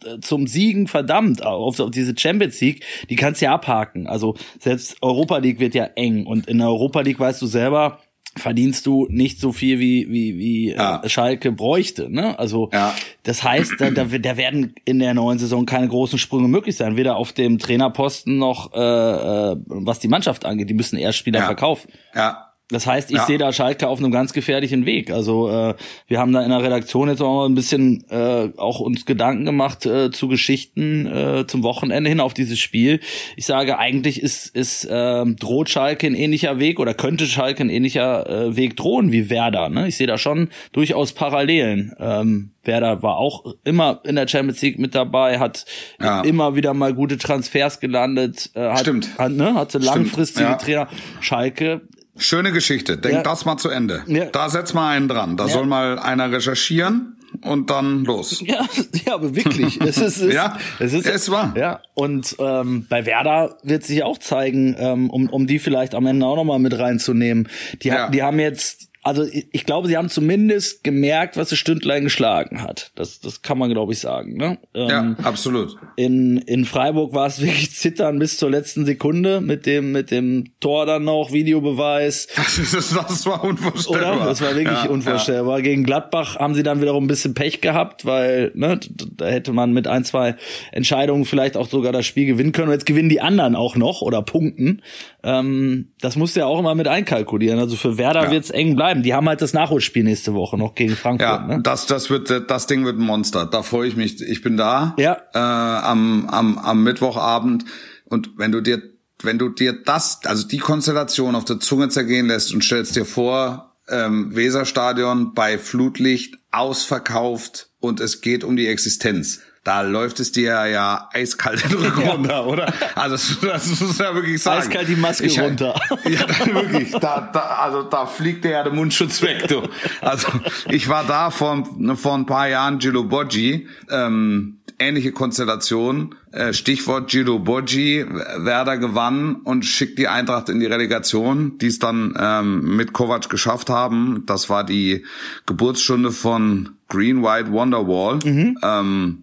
äh, zum Siegen verdammt auf, auf diese Champions League, die kannst du ja abhaken. Also selbst Europa League wird ja eng und in der Europa League weißt du selber, verdienst du nicht so viel wie wie wie Ja. äh, Schalke bräuchte, ne? Also Ja. das heißt, da, da, da werden in der neuen Saison keine großen Sprünge möglich sein, weder auf dem Trainerposten noch äh, äh, was die Mannschaft angeht. Die müssen erst Spieler Ja. verkaufen. Ja. Das heißt, ich Ja. sehe da Schalke auf einem ganz gefährlichen Weg. Also äh, wir haben da in der Redaktion jetzt auch mal ein bisschen äh, auch uns Gedanken gemacht äh, zu Geschichten äh, zum Wochenende hin auf dieses Spiel. Ich sage, eigentlich ist ist äh, droht Schalke ein ähnlicher Weg oder könnte Schalke ein ähnlicher äh, Weg drohen wie Werder. Ne? Ich sehe da schon durchaus Parallelen. Ähm, Werder war auch immer in der Champions League mit dabei, hat Ja. immer wieder mal gute Transfers gelandet, äh, hat, Stimmt. hat, ne, hatte langfristige ja. Trainer. Schalke Schöne Geschichte. Denk Ja. das mal zu Ende. Ja. Da setz mal einen dran. Da soll mal einer recherchieren und dann los. Ja, ja, aber wirklich. Es ist, es, Ja, es ist, es war. Ja, und ähm, bei Werder wird sich auch zeigen, ähm, um, um die vielleicht am Ende auch nochmal mit reinzunehmen. Die, Ja. die haben jetzt, also ich, glaube, sie haben zumindest gemerkt, was das Stündlein geschlagen hat. Das, das kann man, glaube ich, sagen. Ne? Ähm, Ja, absolut. in, in Freiburg war es wirklich zittern bis zur letzten Sekunde mit dem, mit dem Tor dann noch, Videobeweis. Das, ist, das war unvorstellbar. Oder? Das war wirklich Ja, unvorstellbar. Gegen Gladbach haben sie dann wiederum ein bisschen Pech gehabt, weil ne, da hätte man mit ein, zwei Entscheidungen vielleicht auch sogar das Spiel gewinnen können. Und jetzt gewinnen die anderen auch noch oder punkten. Ähm, das musst du ja auch immer mit einkalkulieren. Also für Werder Ja. wird's eng bleiben. Die haben halt das Nachholspiel nächste Woche noch gegen Frankfurt. ja ne? das, das wird, das Ding wird ein Monster. Da freue ich mich. Ich bin da. Ja. Äh, am, am, am Mittwochabend. Und wenn du dir, wenn du dir das, also die Konstellation auf der Zunge zergehen lässt und stellst dir vor, ähm, Weserstadion bei Flutlicht ausverkauft und es geht um die Existenz. Da läuft es dir ja eiskalt den Rücken runter, oder? Also das, das muss ja wirklich sagen. Eiskalt die Maske Ich- runter. Ja, wirklich. Da, da, also da fliegt dir ja der Mundschutz weg, du. Also ich war da vor, vor ein paar Jahren Gilo Boggi, ähm, ähnliche Konstellation. Äh, Stichwort Gilo Boggi, Werder gewann und schickt die Eintracht in die Relegation, die es dann ähm, mit Kovac geschafft haben. Das war die Geburtsstunde von Green White Wonderwall. Ähm,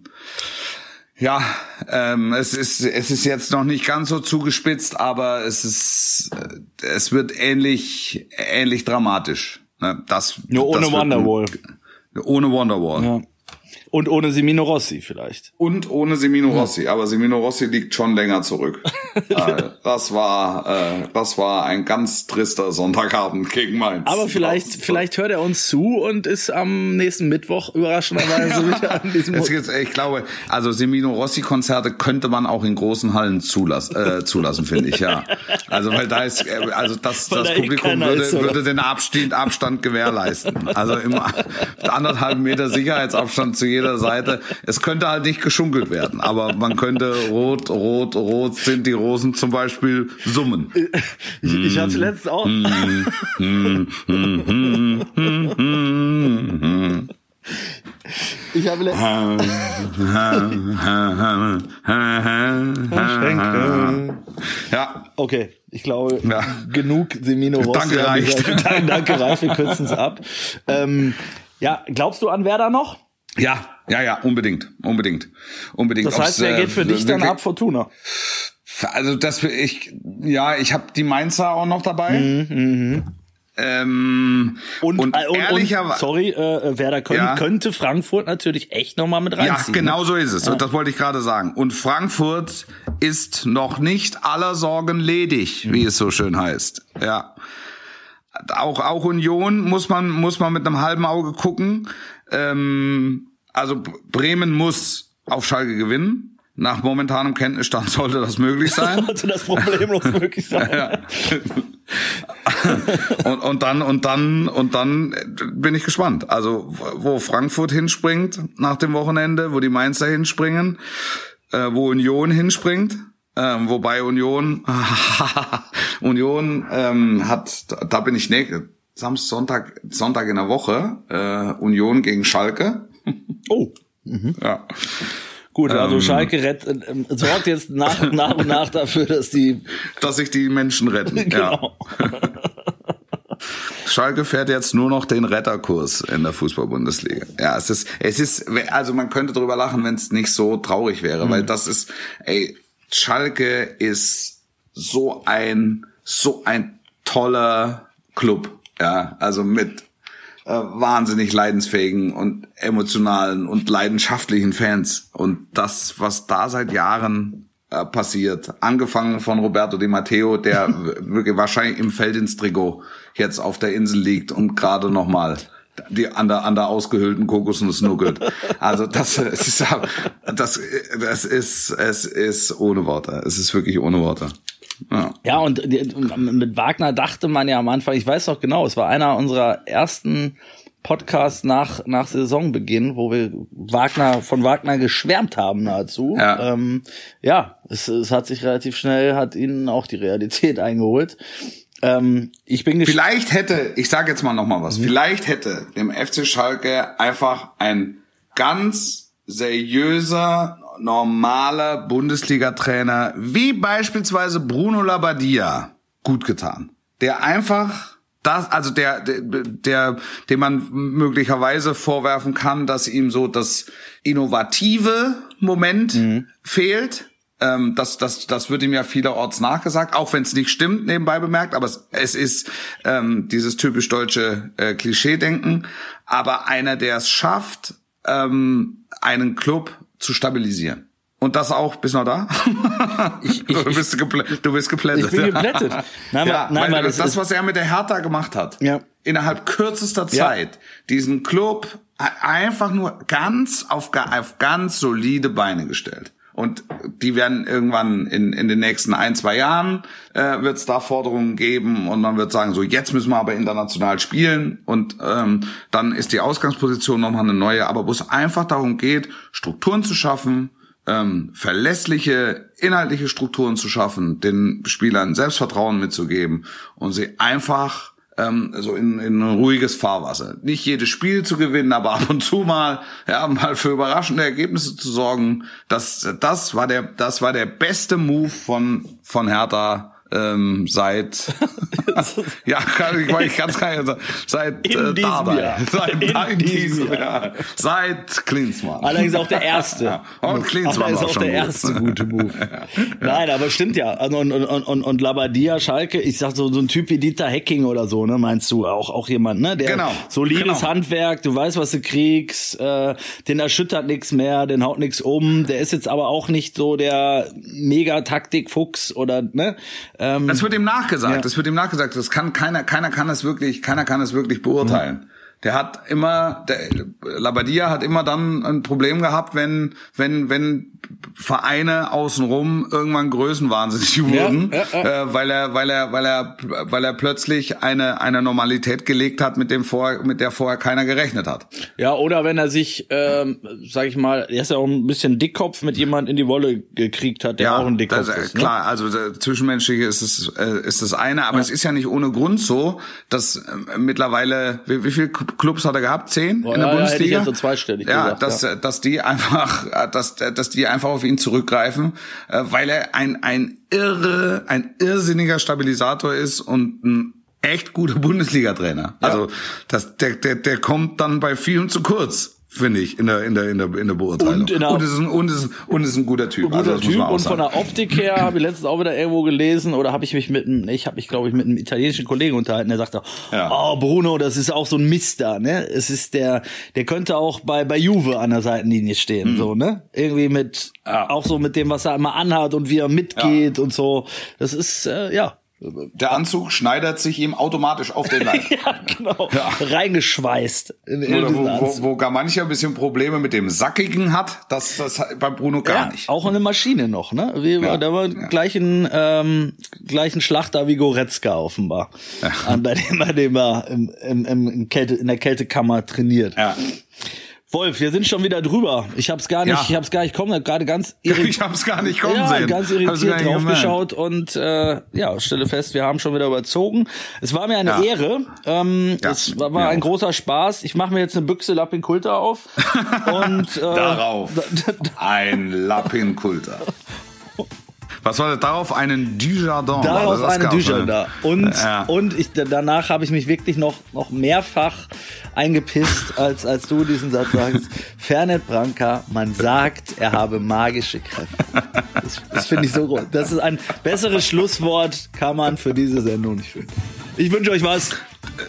ja, ähm, es ist es ist jetzt noch nicht ganz so zugespitzt, aber es ist äh, es wird ähnlich ähnlich dramatisch. Ne? Das Nur ohne das Wonderwall. Ohne Wonderwall. Ja. Und ohne Semino Rossi vielleicht. Und ohne Semino Rossi, aber Semino Rossi liegt schon länger zurück. äh, das war äh, das war ein ganz trister Sonntagabend gegen Mainz. Aber vielleicht, vielleicht hört er uns zu und ist am nächsten Mittwoch überraschenderweise wieder an diesem Es gibt, ich glaube, also Semino Rossi Konzerte könnte man auch in großen Hallen zulassen, äh, zulassen finde ich, ja. Also weil da ist, äh, also das, Weil das da eh Publikum würde, ist, würde den Abstand, Abstand gewährleisten. Also im anderthalb Meter Sicherheitsabstand zu jeder Seite. Es könnte halt nicht geschunkelt werden, aber man könnte rot, rot, rot sind die Rosen zum Beispiel summen. Ich, ich hatte letztens auch. ich habe le Ja, Okay, ich glaube, Ja. genug Semino Rossi. Danke, an reicht. Danke, reicht, wir kürzen es ab. Ähm, ja, glaubst du an Werder noch? Ja, ja, ja, unbedingt, unbedingt, unbedingt. Das heißt, Ob's, wer äh, geht für dich dann ab Fortuna? Also das ich ja, ich habe die Mainzer auch noch dabei. Ähm, und, äh, und, ehrlicherweise sorry, äh, Werder können, Ja. könnte Frankfurt natürlich echt noch mal mit ja, reinziehen. genau so ist es. Und das wollte ich gerade sagen. Und Frankfurt ist noch nicht aller Sorgen ledig, wie es so schön heißt. Ja. Auch, auch Union muss man, muss man mit einem halben Auge gucken. Ähm, also Bremen muss auf Schalke gewinnen. Nach momentanem Kenntnisstand sollte das möglich sein. Also das problemlos möglich sein. und, und dann und dann und dann bin ich gespannt. Also wo Frankfurt hinspringt nach dem Wochenende, wo die Mainzer hinspringen, äh, wo Union hinspringt. Ähm, wobei Union Union ähm, hat, da bin ich ne, Samstag, Sonntag, Sonntag in der Woche äh, Union gegen Schalke. Oh. Mhm. Ja. Gut, also ähm, Schalke rett, äh, sorgt jetzt nach, nach und nach dafür, dass die... Dass sich die Menschen retten, genau. ja. Schalke fährt jetzt nur noch den Retterkurs in der Fußball-Bundesliga. Ja, es ist, es ist, also man könnte drüber lachen, wenn es nicht so traurig wäre, mhm. weil das ist, ey, Schalke ist so ein, so ein toller Club. Ja, also mit äh, wahnsinnig leidensfähigen und emotionalen und leidenschaftlichen Fans. Und das, was da seit Jahren äh, passiert, angefangen von Roberto Di Matteo, der wirklich wahrscheinlich im Feld ins Trikot jetzt auf der Insel liegt und gerade noch mal die an der an der ausgehöhlten Kokosnuss nuckelt. Also das, es ist das das ist es ist ohne Worte. Es ist wirklich ohne Worte. Ja. ja, und mit Wagner dachte man ja am Anfang, ich weiß noch genau, es war einer unserer ersten Podcasts nach, nach Saisonbeginn, wo wir Wagner, von Wagner geschwärmt haben nahezu. Ja, ähm, ja es, es hat sich relativ schnell, hat ihnen auch die Realität eingeholt. Ähm, ich bin Vielleicht hätte, ich sage jetzt mal noch mal was, mhm. vielleicht hätte dem FC Schalke einfach ein ganz seriöser normaler Bundesliga-Trainer wie beispielsweise Bruno Labbadia gut getan. Der einfach das, also der, der, der, dem man möglicherweise vorwerfen kann, dass ihm so das innovative Moment mhm. fehlt. Ähm, das, das, das wird ihm ja vielerorts nachgesagt, auch wenn es nicht stimmt, nebenbei bemerkt, aber es, es ist ähm, dieses typisch deutsche äh, Klischee-Denken. Aber einer, der es schafft, ähm, einen Club zu stabilisieren. Und das auch, bist noch da? Ich, ich, du, bist du bist geplättet. Ich bin geplättet. Nein, ja, nein, weil das, das, was er mit der Hertha gemacht hat, ja. innerhalb kürzester Zeit, ja. diesen Club einfach nur ganz auf, auf ganz solide Beine gestellt. Und die werden irgendwann in, in den nächsten ein, zwei Jahren äh, wird es da Forderungen geben und man wird sagen, so jetzt müssen wir aber international spielen. Und ähm, dann ist die Ausgangsposition nochmal eine neue, aber wo es einfach darum geht, Strukturen zu schaffen, ähm, verlässliche inhaltliche Strukturen zu schaffen, den Spielern Selbstvertrauen mitzugeben und sie einfach ähm, so in, in ruhiges Fahrwasser. Nicht jedes Spiel zu gewinnen, aber ab und zu mal, ja, mal für überraschende Ergebnisse zu sorgen. Das, das war der, das war der beste Move von, von Hertha ähm, seit ja kann ich, ich kann es gar nicht sagen seit in äh, Jahr. seit in, in diesem Jahr. Seit Klinsmann allerdings auch der erste ja. und Klinsmann war auch der erste gute Move nein aber stimmt ja und und und und, und Labadia Schalke ich sag so so ein Typ wie Dieter Hecking oder so ne meinst du auch auch jemand ne der genau. solides genau. Handwerk du weißt was du kriegst äh, den erschüttert nichts mehr den haut nichts um der ist jetzt aber auch nicht so der mega Taktik Fuchs oder ne ähm, das wird ihm nachgesagt. Ja. Das wird ihm nachgesagt. Das kann keiner, keiner kann es wirklich, keiner kann es wirklich beurteilen. Mhm. Der hat immer, der Labadia hat immer dann ein Problem gehabt, wenn, wenn, wenn Vereine außenrum irgendwann größenwahnsinnig wurden, ja, ja, ja. Äh, weil er, weil er, weil er, weil er plötzlich eine eine Normalität gelegt hat, mit dem vor, mit der vorher keiner gerechnet hat. Ja, oder wenn er sich, ähm, sag ich mal, er ist ja auch ein bisschen Dickkopf mit jemand in die Wolle gekriegt hat, der ja, auch ein Dickkopf das, ist. Ne? Klar, also zwischenmenschliche ist es äh, ist das eine, aber es ist ja nicht ohne Grund so, dass äh, mittlerweile wie, wie viele Clubs hat er gehabt? Zehn Boah, in der Bundesliga. Hätte ich jetzt so zweistellig ja, gesagt, dass ja. dass die einfach, dass dass die einfach auf ihn zurückgreifen, äh, weil er ein, ein irre, ein irrsinniger Stabilisator ist und ein echt guter Bundesliga-Trainer. Ja. Also das, der, der, der kommt dann bei vielen zu kurz finde ich, in der, in der, in der, in der Beurteilung. Und, in der, und, ist ein, und, ist, und ist ein guter Typ. Ein guter also, Typ und von der Optik her habe ich letztens auch wieder irgendwo gelesen oder habe ich mich mit einem, ich habe mich glaube ich mit einem italienischen Kollegen unterhalten, der sagte, ja. oh Bruno, das ist auch so ein Mister, ne? Es ist der, der könnte auch bei, bei Juve an der Seitenlinie stehen, mhm. so, ne? Irgendwie mit, ja. auch so mit dem, was er immer anhat und wie er mitgeht ja. und so. Das ist, äh, ja, Der Anzug schneidert sich ihm automatisch auf den Leib. ja, genau. Reingeschweißt. In, in Oder wo, wo, wo gar mancher ein bisschen Probleme mit dem Sackigen hat, das, das hat bei Bruno gar ja, nicht. Auch eine Maschine noch, ne? Wie, Ja, Da war ja. gleichen, ähm, gleichen Schlachter wie Goretzka offenbar. An bei dem, bei dem er im, im, im Kälte, in der Kältekammer trainiert. Ja. Wolf, wir sind schon wieder drüber. Ich hab's gar nicht, Ja. ich hab's gar nicht kommen, gerade ganz irritiert. Ich hab's gar nicht kommen ja, sehen. ganz irritiert draufgeschaut und äh, ja, stelle fest, wir haben schon wieder überzogen. Es war mir eine Ja. Ehre. Ähm, Ja, es war, war ein großer Spaß. Ich mache mir jetzt eine Büchse Lappin Kulter auf. und äh, Darauf. Ein Lappinkulter. Was war das darauf? Einen Dujardin. Darauf das? Das eine gab's, Dücher ne? da. Und, Ja. und ich, danach habe ich mich wirklich noch, noch mehrfach eingepisst, als, als du diesen Satz sagst. Fernet Branca, man sagt, er habe magische Kräfte. Das, das finde ich so groß. Das ist ein besseres Schlusswort, kann man für diese Sendung nicht finden. Ich wünsche euch was.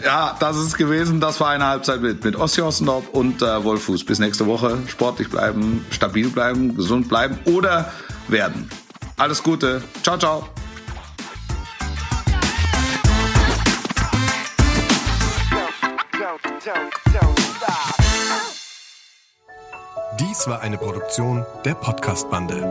Ja, das ist gewesen. Das war eine Halbzeit mit, mit Ossi Ossendorf und äh, Wolfuß. Bis nächste Woche. Sportlich bleiben, stabil bleiben, gesund bleiben oder werden. Alles Gute. Ciao, ciao. Dies war eine Produktion der Podcast-Bande.